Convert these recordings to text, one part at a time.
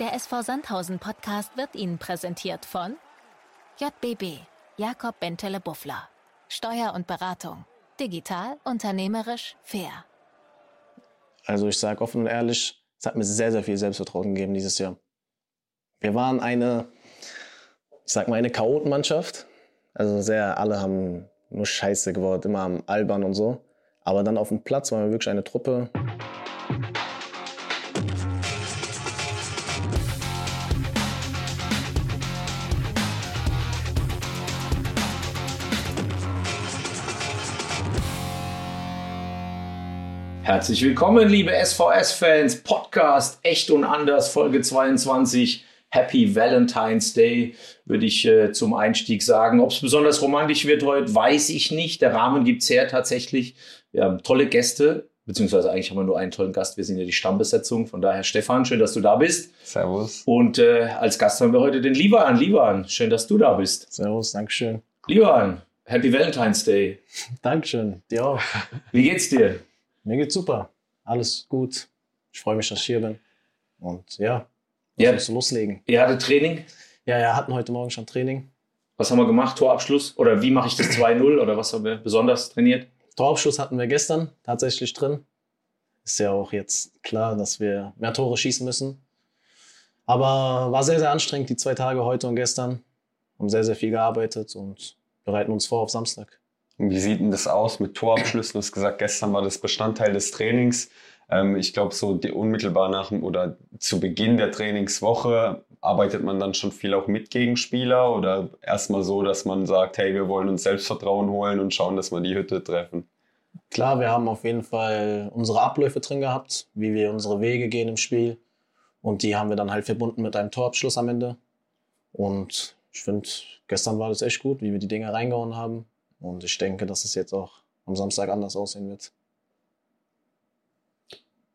Der SV Sandhausen Podcast wird Ihnen präsentiert von JBB, Jakob Bentele Buffler. Steuer und Beratung. Digital, unternehmerisch, fair. Also ich sage offen und ehrlich, es hat mir sehr, sehr viel Selbstvertrauen gegeben dieses Jahr. Wir waren eine, ich sag mal, eine Chaotenmannschaft. Also sehr, alle haben nur Scheiße geworden, immer am Albern und so. Aber dann auf dem Platz waren wir wirklich eine Truppe. Herzlich willkommen, liebe SVS-Fans. Podcast Echt und Anders, Folge 22. Happy Valentine's Day, würde ich äh, zum Einstieg sagen. Ob es besonders romantisch wird heute, weiß ich nicht. Der Rahmen gibt es her tatsächlich. Wir haben tolle Gäste, beziehungsweise eigentlich haben wir nur einen tollen Gast. Wir sind ja die Stammbesetzung. Von daher, Stefan, schön, dass du da bist. Servus. Und äh, als Gast haben wir heute den Lieber Lieber schön, dass du da bist. Servus, Dankeschön. Lieber Happy Valentine's Day. Dankeschön, dir auch. Wie geht's dir? Mir geht's super. Alles gut. Ich freue mich, dass ich hier bin. Und ja, Ja. uns loslegen. Ihr hattet Training. Ja, ja, hatten heute Morgen schon Training. Was haben wir gemacht? Torabschluss? Oder wie mache ich das 2-0? Oder was haben wir besonders trainiert? Torabschluss hatten wir gestern tatsächlich drin. Ist ja auch jetzt klar, dass wir mehr Tore schießen müssen. Aber war sehr, sehr anstrengend, die zwei Tage heute und gestern. Haben sehr, sehr viel gearbeitet und bereiten uns vor auf Samstag. Wie sieht denn das aus mit Torabschlüssen? Du hast gesagt, gestern war das Bestandteil des Trainings. Ähm, ich glaube, so unmittelbar nach oder zu Beginn der Trainingswoche arbeitet man dann schon viel auch mit Gegenspieler oder erstmal so, dass man sagt, hey, wir wollen uns Selbstvertrauen holen und schauen, dass wir die Hütte treffen. Klar, wir haben auf jeden Fall unsere Abläufe drin gehabt, wie wir unsere Wege gehen im Spiel. Und die haben wir dann halt verbunden mit einem Torabschluss am Ende. Und ich finde, gestern war das echt gut, wie wir die Dinger reingehauen haben. Und ich denke, dass es jetzt auch am Samstag anders aussehen wird.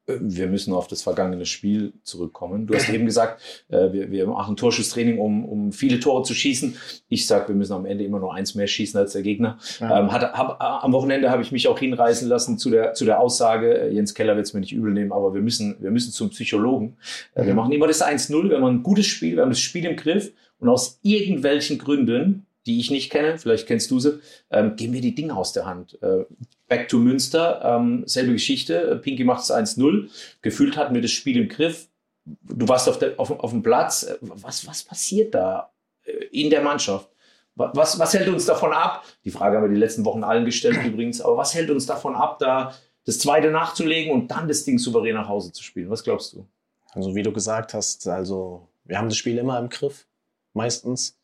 Äh, Wir müssen auf das vergangene Spiel zurückkommen. Du hast eben gesagt, äh, wir, wir machen Torschusstraining, um, um viele Tore zu schießen. Ich sage, wir müssen am Ende immer nur eins mehr schießen als der Gegner. Ja. Ähm, hat, hab, am Wochenende habe ich mich auch hinreißen lassen zu der, zu der Aussage, äh, Jens Keller wird es mir nicht übel nehmen, aber wir müssen, wir müssen zum Psychologen. Äh, Wir Mhm. machen immer das 1-0, wir haben ein gutes Spiel, wir haben das Spiel im Griff und aus irgendwelchen Gründen, die ich nicht kenne, vielleicht kennst du sie, ähm, geben wir die Dinge aus der Hand. Äh, Back to Münster, ähm, selbe Geschichte. Pinky macht es 1-0. Gefühlt hatten wir das Spiel im Griff. Du warst auf, der, auf, auf dem Platz. Äh, Was, was passiert da äh, in der Mannschaft? Wa- Was, was hält uns davon ab? Die Frage haben wir die letzten Wochen allen gestellt übrigens. Aber was hält uns davon ab, da das zweite nachzulegen und dann das Ding souverän nach Hause zu spielen? Was glaubst du? Also wie du gesagt hast, also wir haben das Spiel immer im Griff, meistens.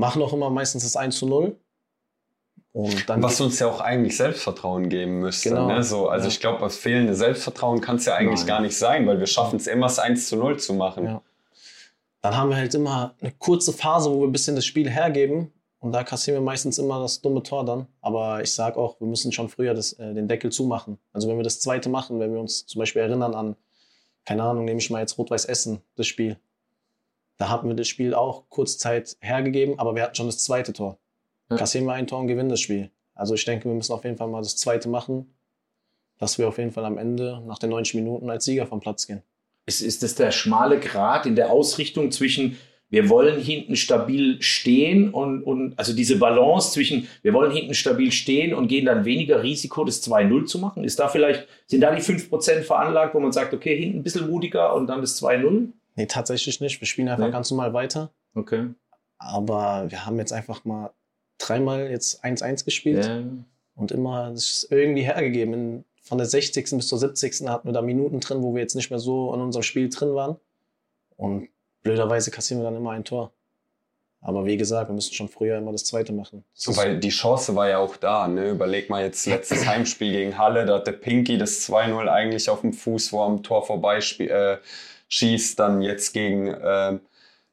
Machen auch immer meistens das 1 zu 0. Und dann Was uns ja auch eigentlich Selbstvertrauen geben müsste. Genau. Ne? So, also Ja. ich glaube, das fehlende Selbstvertrauen kann es ja eigentlich Nein. gar nicht sein, weil wir schaffen es immer, das 1 zu 0 zu machen. Ja. dann haben wir halt immer eine kurze Phase, wo wir ein bisschen das Spiel hergeben. Und da kassieren wir meistens immer das dumme Tor dann. Aber ich sage auch, wir müssen schon früher das, äh, den Deckel zumachen. Also wenn wir das zweite machen, wenn wir uns zum Beispiel erinnern an, keine Ahnung, nehme ich mal jetzt Rot-Weiß Essen, das Spiel. Da hatten wir das Spiel auch kurz Zeit hergegeben, aber wir hatten schon das zweite Tor. Ja. Kassieren wir ein Tor und gewinnen das Spiel. Also ich denke, wir müssen auf jeden Fall mal das zweite machen, dass wir auf jeden Fall am Ende nach den 90 Minuten als Sieger vom Platz gehen. Ist, ist das der schmale Grat in der Ausrichtung zwischen, wir wollen hinten stabil stehen und, und also diese Balance zwischen, wir wollen hinten stabil stehen und gehen dann weniger Risiko, das 2-0 zu machen? Ist da vielleicht, sind da die 5% veranlagt, wo man sagt, okay, hinten ein bisschen mutiger und dann das 2-0? Nee, tatsächlich nicht. Wir spielen einfach Nee. ganz normal weiter. Okay. Aber wir haben jetzt einfach mal dreimal jetzt 1-1 gespielt Ja. und immer das ist irgendwie hergegeben. In, von der 60. bis zur 70. hatten wir da Minuten drin, wo wir jetzt nicht mehr so in unserem Spiel drin waren. Und blöderweise kassieren wir dann immer ein Tor. Aber wie gesagt, wir müssen schon früher immer das zweite machen. Das Weil die Chance war ja auch da. Ne? Überleg mal jetzt letztes Heimspiel gegen Halle, da hat der Pinky das 2-0 eigentlich auf dem Fuß, wo er am Tor vorbei äh, schießt. Dann jetzt gegen äh,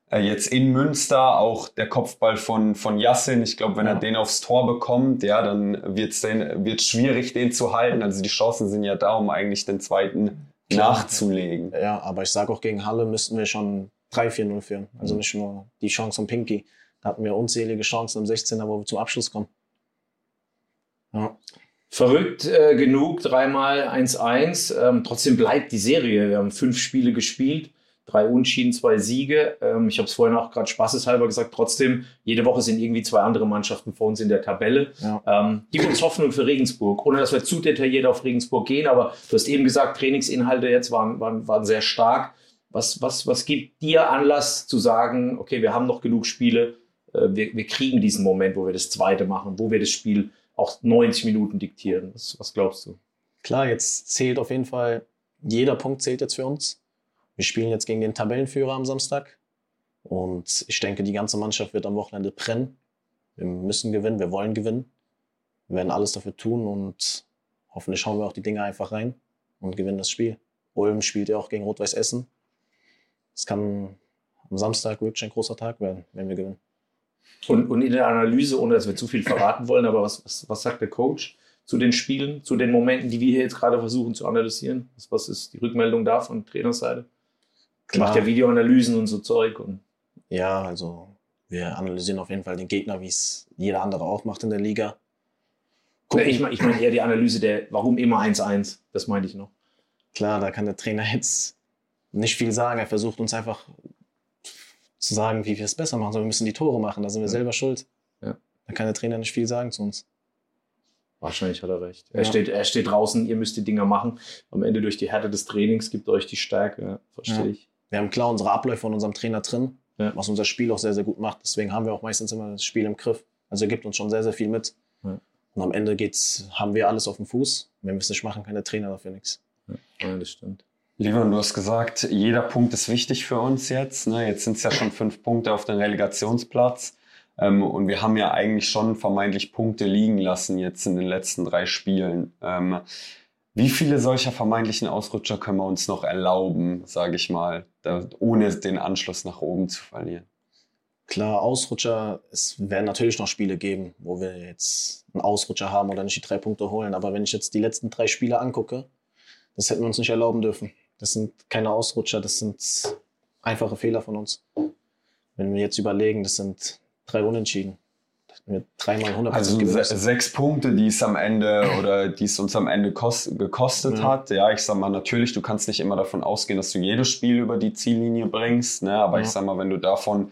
äh, jetzt in Münster auch der Kopfball von, von Yassin. Ich glaube, wenn er den aufs Tor bekommt, ja, dann wird es wird's schwierig, den zu halten. Also die Chancen sind ja da, um eigentlich den zweiten Klar. nachzulegen. ja, aber ich sage auch, gegen Halle müssten wir schon 3-4-0 führen. Also nicht nur die Chance von Pinky. Da hatten wir unzählige Chancen im 16er, wo wir zum Abschluss kommen. Ja. Verrückt äh, genug, dreimal 1-1. Ähm, trotzdem bleibt die Serie. Wir haben fünf Spiele gespielt. drei Unschieden, zwei Siege. Ähm, ich habe es vorhin auch gerade spaßeshalber gesagt, trotzdem, jede Woche sind irgendwie zwei andere Mannschaften vor uns in der Tabelle. Ja. Ähm, gib uns Hoffnung für Regensburg, ohne dass wir zu detailliert auf Regensburg gehen, aber du hast eben gesagt, Trainingsinhalte jetzt waren, waren, waren sehr stark. Was, was, was gibt dir Anlass zu sagen, okay, wir haben noch genug Spiele, äh, wir, wir kriegen diesen Moment, wo wir das zweite machen, wo wir das Spiel auch 90 Minuten diktieren. Was, was glaubst du? Klar, jetzt zählt auf jeden Fall, jeder Punkt zählt jetzt für uns. Wir spielen jetzt gegen den Tabellenführer am Samstag. Und ich denke, die ganze Mannschaft wird am Wochenende brennen. Wir müssen gewinnen, wir wollen gewinnen. Wir werden alles dafür tun und hoffentlich schauen wir auch die Dinge einfach rein und gewinnen das Spiel. Ulm spielt ja auch gegen Rot-Weiß Essen. Es kann am Samstag wirklich ein großer Tag werden, wenn wir gewinnen. Und, und in der Analyse, ohne dass wir zu viel verraten wollen, aber was, was, was sagt der Coach zu den Spielen, zu den Momenten, die wir hier jetzt gerade versuchen zu analysieren? Was, was ist die Rückmeldung da von Trainerseite? Klar. Macht ja Videoanalysen und so Zeug. Und Ja, also wir analysieren auf jeden Fall den Gegner, wie es jeder andere auch macht in der Liga. Gucken. ich meine ich mein eher die Analyse der, warum immer 1-1. Das meinte ich noch. Klar, da kann der Trainer jetzt nicht viel sagen. Er versucht uns einfach zu sagen, wie wir es besser machen sollen. Wir müssen die Tore machen, da sind wir Ja. selber schuld. Ja. Da kann der Trainer nicht viel sagen zu uns. Wahrscheinlich hat er recht. Er, Ja. steht, er steht draußen, ihr müsst die Dinger machen. Am Ende durch die Härte des Trainings gibt euch die Stärke. Verstehe ich. Wir haben klar unsere Abläufe von unserem Trainer drin, was unser Spiel auch sehr, sehr gut macht. Deswegen haben wir auch meistens immer das Spiel im Griff. Also er gibt uns schon sehr, sehr viel mit. Und am Ende geht's, haben wir alles auf dem Fuß. Wenn wir es nicht machen, kann der Trainer dafür nichts. Ja, das stimmt. Lieber, du hast gesagt, jeder Punkt ist wichtig für uns jetzt. Ne? Jetzt sind es ja schon fünf Punkte auf den Relegationsplatz. Ähm, und wir haben ja eigentlich schon vermeintlich Punkte liegen lassen jetzt in den letzten drei Spielen. Ähm, wie viele solcher vermeintlichen Ausrutscher können wir uns noch erlauben, sage ich mal, da, ohne den Anschluss nach oben zu verlieren? Klar, Ausrutscher, es werden natürlich noch Spiele geben, wo wir jetzt einen Ausrutscher haben oder nicht die drei Punkte holen. Aber wenn ich jetzt die letzten drei Spiele angucke, das hätten wir uns nicht erlauben dürfen. Das sind keine Ausrutscher, das sind einfache Fehler von uns. Wenn wir jetzt überlegen, das sind drei Unentschieden. Wir dreimal 100 Also se sechs Punkte, die es am Ende oder die es uns am Ende kost gekostet Ja. hat. Ja, ich sag mal, natürlich, du kannst nicht immer davon ausgehen, dass du jedes Spiel über die Ziellinie bringst. Ne? Aber Ja. ich sag mal, wenn du davon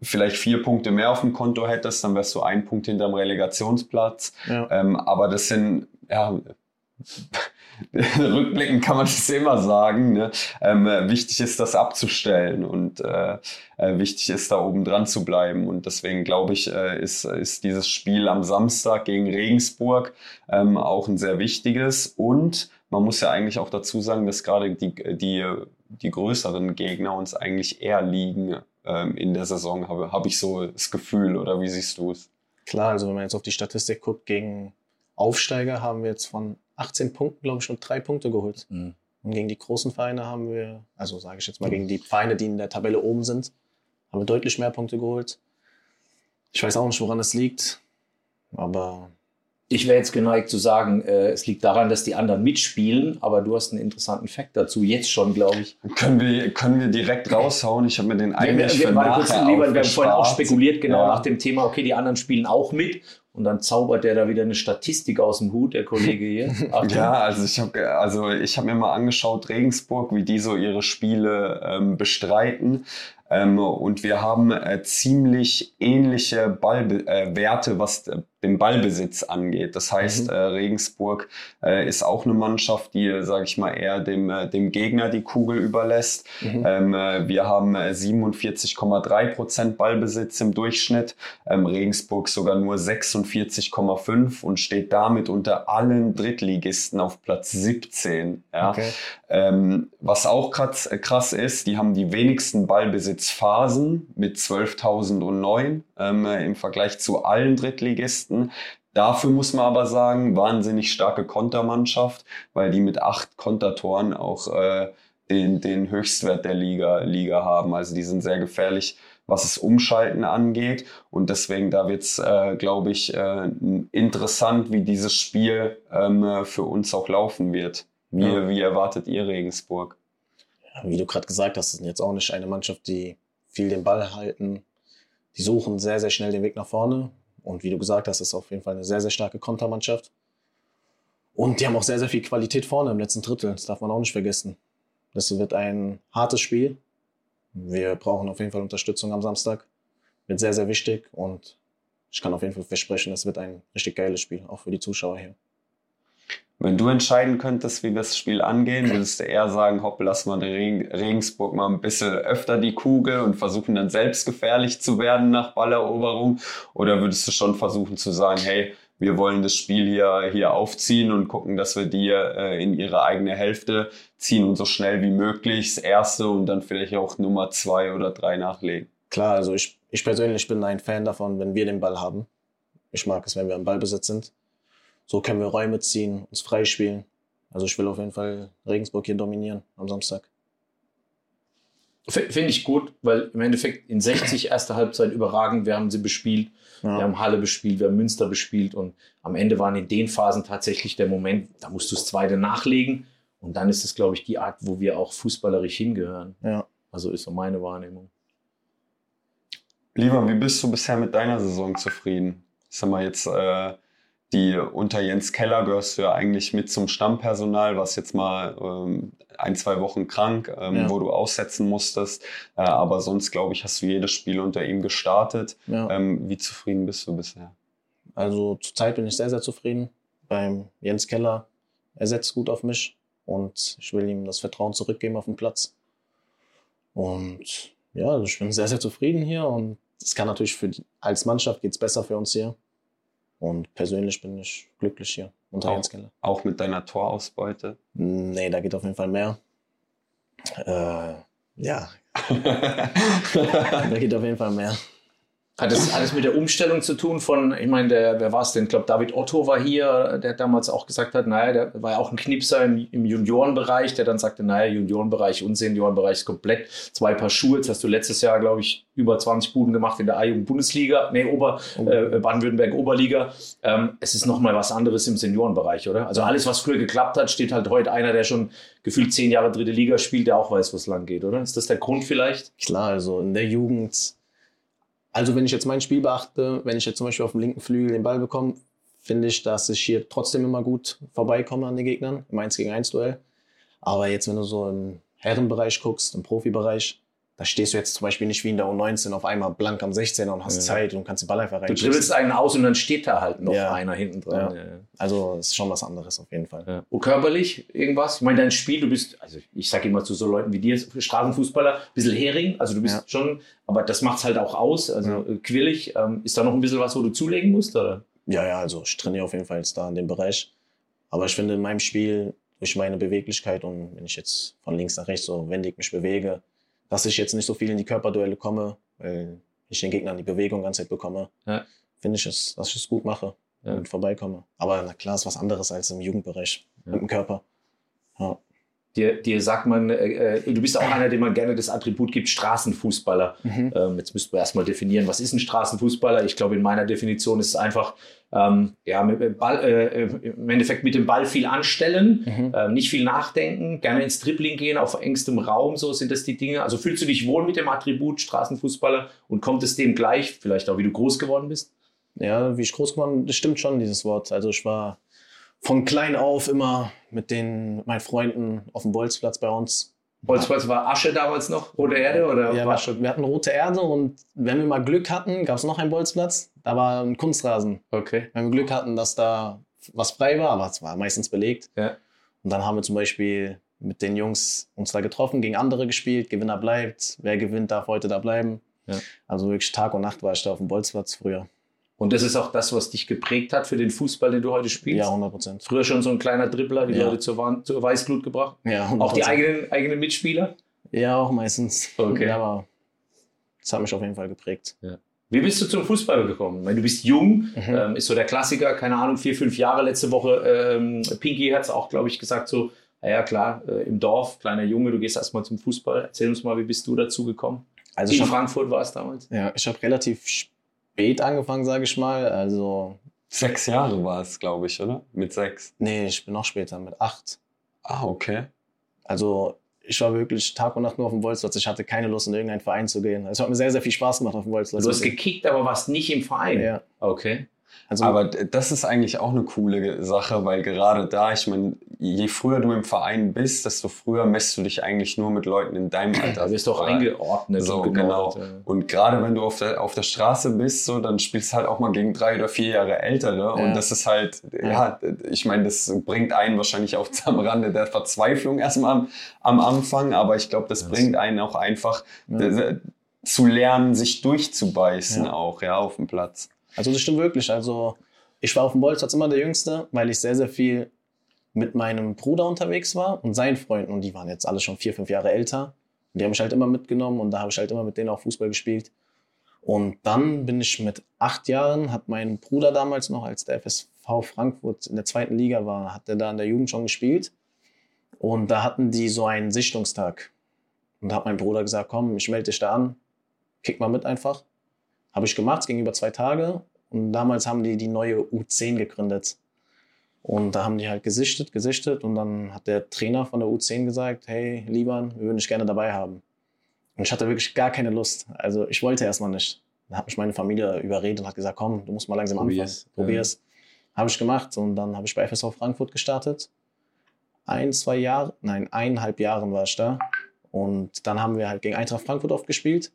vielleicht vier Punkte mehr auf dem Konto hättest, dann wärst du ein Punkt hinterm Relegationsplatz. Ja. Ähm, aber das sind, ja, rückblickend kann man das immer sagen. Ne? Ähm, äh, wichtig ist, das abzustellen und äh, äh, wichtig ist, da oben dran zu bleiben. Und deswegen glaube ich, äh, ist, ist dieses Spiel am Samstag gegen Regensburg ähm, auch ein sehr wichtiges. Und man muss ja eigentlich auch dazu sagen, dass gerade die, die, die größeren Gegner uns eigentlich eher liegen ähm, in der Saison, habe hab ich so das Gefühl. Oder wie siehst du es? Klar, also wenn man jetzt auf die Statistik guckt, gegen Aufsteiger haben wir jetzt von 18 Punkten, glaube ich, nur drei Punkte geholt. Mhm. Und gegen die großen Vereine haben wir, also sage ich jetzt mal, gegen die Vereine, die in der Tabelle oben sind, haben wir deutlich mehr Punkte geholt. Ich weiß auch nicht, woran es liegt, aber Ich wäre jetzt geneigt zu sagen, äh, es liegt daran, dass die anderen mitspielen, aber du hast einen interessanten Fakt dazu, jetzt schon, glaube ich. Können wir, können wir direkt raushauen? Ich habe mir den eigentlich wir, für wir, kurz, nachher lieber, wir haben vorhin auch spekuliert, genau Ja. nach dem Thema, okay, die anderen spielen auch mit. Und dann zaubert der da wieder eine Statistik aus dem Hut, der Kollege hier. Achtung. Ja, also ich habe also ich hab mir mal angeschaut, Regensburg, wie die so ihre Spiele ähm, bestreiten. Ähm, und wir haben äh, ziemlich ähnliche Ballbe äh, Werte, was äh, den Ballbesitz angeht. Das heißt, Mhm. äh, Regensburg äh, ist auch eine Mannschaft, die, sage ich mal, eher dem, äh, dem Gegner die Kugel überlässt. mhm. Ähm, äh, wir haben äh, 47,3 Prozent Ballbesitz im Durchschnitt. Ähm, Regensburg sogar nur 46,5 und steht damit unter allen Drittligisten auf Platz 17. Ja. okay. Ähm, was auch krass, äh, krass ist, die haben die wenigsten Ballbesitzphasen mit 12.009 ähm, äh, im Vergleich zu allen Drittligisten. Dafür muss man aber sagen, wahnsinnig starke Kontermannschaft, weil die mit acht Kontertoren auch äh, den, den Höchstwert der Liga, Liga haben. Also die sind sehr gefährlich, was das Umschalten angeht. Und deswegen, da wird es, äh, glaube ich, äh, interessant, wie dieses Spiel ähm, äh, für uns auch laufen wird. Wie, Ja. wie erwartet ihr Regensburg? Ja, wie du gerade gesagt hast, sind jetzt auch nicht eine Mannschaft, die viel den Ball halten. Die suchen sehr, sehr schnell den Weg nach vorne. Und wie du gesagt hast, ist auf jeden Fall eine sehr, sehr starke Kontermannschaft. Und die haben auch sehr, sehr viel Qualität vorne im letzten Drittel. Das darf man auch nicht vergessen. Das wird ein hartes Spiel. Wir brauchen auf jeden Fall Unterstützung am Samstag. Wird sehr, sehr wichtig und ich kann auf jeden Fall versprechen, es wird ein richtig geiles Spiel, auch für die Zuschauer hier. Wenn du entscheiden könntest, wie wir das Spiel angehen, würdest du eher sagen, hopp, lass mal Regensburg mal ein bisschen öfter die Kugel und versuchen dann selbst gefährlich zu werden nach Balleroberung? Oder würdest du schon versuchen zu sagen, hey, wir wollen das Spiel hier, hier aufziehen und gucken, dass wir die äh, in ihre eigene Hälfte ziehen und so schnell wie möglich das erste und dann vielleicht auch Nummer zwei oder drei nachlegen? Klar, also ich, ich persönlich bin ein Fan davon, wenn wir den Ball haben. Ich mag es, wenn wir im Ballbesitz sind. So können wir Räume ziehen, uns freispielen. Also ich will auf jeden Fall Regensburg hier dominieren am Samstag. Finde ich gut, weil im Endeffekt in 60 erste Halbzeit überragend. Wir haben sie bespielt, ja. wir haben Halle bespielt, wir haben Münster bespielt und am Ende waren in den Phasen tatsächlich der Moment, da musst du das zweite nachlegen und dann ist es, glaube ich, die Art, wo wir auch fußballerisch hingehören. Ja. Also ist so meine Wahrnehmung. Lieber, wie bist du bisher mit deiner Saison zufrieden? Sag mal jetzt äh, die unter Jens Keller gehörst du ja eigentlich mit zum Stammpersonal, was jetzt mal ähm, ein, zwei Wochen krank, ähm, ja. wo du aussetzen musstest. Äh, aber sonst, glaube ich, hast du jedes Spiel unter ihm gestartet. Ja. Ähm, wie zufrieden bist du bisher? Also zurzeit bin ich sehr, sehr zufrieden. Beim Jens Keller, er setzt gut auf mich und ich will ihm das Vertrauen zurückgeben auf den Platz. Und ja, also ich bin sehr, sehr zufrieden hier und es kann natürlich für die, als Mannschaft geht es besser für uns hier. Und persönlich bin ich glücklich hier unter Jens Keller. Auch mit deiner Torausbeute? Nee, da geht auf jeden Fall mehr. Äh, ja. da geht auf jeden Fall mehr. Hat das alles mit der Umstellung zu tun von, ich meine, der, wer war es denn? Ich glaube, David Otto war hier, der damals auch gesagt hat, naja, der war ja auch ein Knipser im, im Juniorenbereich, der dann sagte, naja, Juniorenbereich und Seniorenbereich ist komplett zwei Paar Schuhe. Jetzt hast du letztes Jahr, glaube ich, über 20 Buden gemacht in der A-Jugend-Bundesliga, nee, Ober, oh. äh, Baden-Württemberg-Oberliga. Ähm, es ist nochmal was anderes im Seniorenbereich, oder? Also alles, was früher geklappt hat, steht halt heute einer, der schon gefühlt zehn Jahre dritte Liga spielt, der auch weiß, wo es lang geht, oder? Ist das der Grund vielleicht? Klar, also in der Jugend also wenn ich jetzt mein Spiel beachte, wenn ich jetzt zum Beispiel auf dem linken Flügel den Ball bekomme, finde ich, dass ich hier trotzdem immer gut vorbeikomme an den Gegnern im 1 gegen 1 Duell. Aber jetzt, wenn du so im Herrenbereich guckst, im Profibereich, da stehst du jetzt zum Beispiel nicht wie in der U19 auf einmal blank am 16er und hast ja. Zeit und kannst den Ball einfach rein. Du dribbelst einen aus und dann steht da halt noch ja. einer hinten dran. Ja. Also ist schon was anderes auf jeden Fall. Und körperlich irgendwas? Ich meine, dein Spiel, du bist, also ich sage immer zu so Leuten wie dir, Straßenfußballer, ein bisschen Hering, also du bist schon, aber das macht es halt auch aus, also äh, quillig. Ähm, ist da noch ein bisschen was, wo du zulegen musst? Oder? Ja, ja, also ich trainiere auf jeden Fall jetzt da in dem Bereich. Aber ich finde in meinem Spiel, durch meine Beweglichkeit und wenn ich jetzt von links nach rechts so wendig mich bewege, dass ich jetzt nicht so viel in die Körperduelle komme, weil ich den Gegnern die Bewegung ganz Zeit bekomme, ja. finde ich es, dass ich es gut mache ja. und vorbeikomme. Aber na klar, ist was anderes als im Jugendbereich ja. mit dem Körper. Ja. Dir, dir sagt man, äh, äh, du bist auch einer, dem man gerne das Attribut gibt, Straßenfußballer. Mhm. Ähm, jetzt müssten wir erstmal definieren, was ist ein Straßenfußballer? Ich glaube, in meiner Definition ist es einfach, ähm, ja, mit Ball, äh, im Endeffekt mit dem Ball viel anstellen, mhm. ähm, nicht viel nachdenken, gerne ins Dribbling gehen, auf engstem Raum, so sind das die Dinge. Also fühlst du dich wohl mit dem Attribut Straßenfußballer und kommt es dem gleich, vielleicht auch wie du groß geworden bist? Ja, wie ich groß geworden bin, das stimmt schon, dieses Wort. Also ich war von klein auf immer mit den meinen Freunden auf dem Bolzplatz bei uns. Bolzplatz war Asche damals noch, rote Erde oder? Ja, war schon, wir hatten rote Erde und wenn wir mal Glück hatten, gab es noch einen Bolzplatz. Da war ein Kunstrasen. Okay. Wenn wir Glück hatten, dass da was frei war, aber es war meistens belegt. Ja. Und dann haben wir zum Beispiel mit den Jungs uns da getroffen, gegen andere gespielt, Gewinner bleibt, wer gewinnt, darf heute da bleiben. Ja. Also wirklich Tag und Nacht war ich da auf dem Bolzplatz früher. Und das ist auch das, was dich geprägt hat für den Fußball, den du heute spielst? Ja, 100 Prozent. Früher schon so ein kleiner Dribbler, die ja. Leute zur, zur Weißglut gebracht? Ja, 100%. Auch die eigenen, eigenen Mitspieler? Ja, auch meistens. Okay. Ja, aber das hat mich auf jeden Fall geprägt. Ja. Wie bist du zum Fußball gekommen? Meine, du bist jung, mhm. ähm, ist so der Klassiker, keine Ahnung, vier, fünf Jahre. Letzte Woche, ähm, Pinky hat es auch, glaube ich, gesagt, so, naja, klar, äh, im Dorf, kleiner Junge, du gehst erstmal zum Fußball. Erzähl uns mal, wie bist du dazu gekommen? Also In Frankfurt war es damals? Ja, ich habe relativ spät angefangen, sage ich mal. Also sechs Jahre war es, glaube ich, oder? Mit sechs? Nee, ich bin noch später, mit acht. Ah, okay. Also ich war wirklich Tag und Nacht nur auf dem Bolzplatz. Ich hatte keine Lust, in irgendeinen Verein zu gehen. Es hat mir sehr, sehr viel Spaß gemacht auf dem Bolzplatz. Du hast gekickt, aber warst nicht im Verein? Ja. Okay. Also, Aber das ist eigentlich auch eine coole Sache, weil gerade da, ich meine, je früher du im Verein bist, desto früher messt du dich eigentlich nur mit Leuten in deinem Alter. Du auch Oder- eingeordnet. So, und genau. ja. Und gerade wenn du auf der, auf der Straße bist, so, dann spielst du halt auch mal gegen drei oder vier Jahre Ältere. Ja. Und das ist halt, ja, ich meine, das bringt einen wahrscheinlich auch am Rande der Verzweiflung erstmal am, am Anfang, aber ich glaube, das bringt einen auch einfach zu lernen, sich durchzubeißen auch, ja, auf dem Platz. Also das stimmt wirklich. Also ich war auf dem Bolzplatz immer der Jüngste, weil ich sehr, sehr viel mit meinem Bruder unterwegs war und seinen Freunden. Und die waren jetzt alle schon vier, fünf Jahre älter. Und die haben mich halt immer mitgenommen und da habe ich halt immer mit denen auch Fußball gespielt. Und dann bin ich mit acht Jahren, hat mein Bruder damals noch, als der FSV Frankfurt in der zweiten Liga war, hat er da in der Jugend schon gespielt. Und da hatten die so einen Sichtungstag. Und da hat mein Bruder gesagt, komm, ich melde dich da an, kick mal mit einfach. Habe ich gemacht, es ging über zwei Tage. Und damals haben die die neue U10 gegründet. Und da haben die halt gesichtet, gesichtet. Und dann hat der Trainer von der U10 gesagt, hey, Lieber, wir würden dich gerne dabei haben. Und ich hatte wirklich gar keine Lust. Also ich wollte erstmal nicht. Dann hat mich meine Familie überredet und hat gesagt, komm, du musst mal langsam Probier's. anfangen. Probier's. Habe ich gemacht. Und dann habe ich bei FSV Frankfurt gestartet. Ein, zwei Jahre, nein, eineinhalb Jahren war ich da. Und dann haben wir halt gegen Eintracht Frankfurt oft gespielt.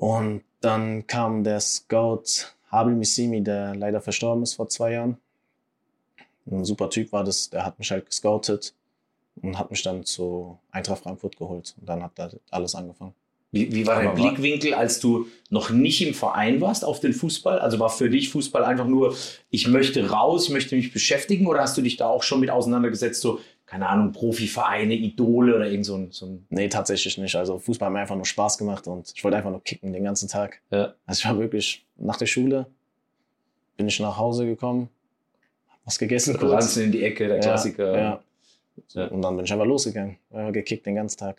Und dann kam der Scout Habel Missimi, der leider verstorben ist vor zwei Jahren. Ein super Typ war das, der hat mich halt gescoutet und hat mich dann zu Eintracht Frankfurt geholt. Und dann hat da alles angefangen. Wie, wie war dein Aber Blickwinkel, als du noch nicht im Verein warst auf den Fußball? Also war für dich Fußball einfach nur, ich möchte raus, ich möchte mich beschäftigen oder hast du dich da auch schon mit auseinandergesetzt, so, keine Ahnung, Profivereine, Idole oder irgend so ein, so ein Nee, tatsächlich nicht. Also Fußball hat mir einfach nur Spaß gemacht und ich wollte einfach nur kicken den ganzen Tag. Ja. Also ich war wirklich nach der Schule, bin ich nach Hause gekommen, hab was gegessen kurz. Ranzen in die Ecke, der Klassiker. Ja, Ja. Und dann bin ich einfach losgegangen, einfach gekickt den ganzen Tag.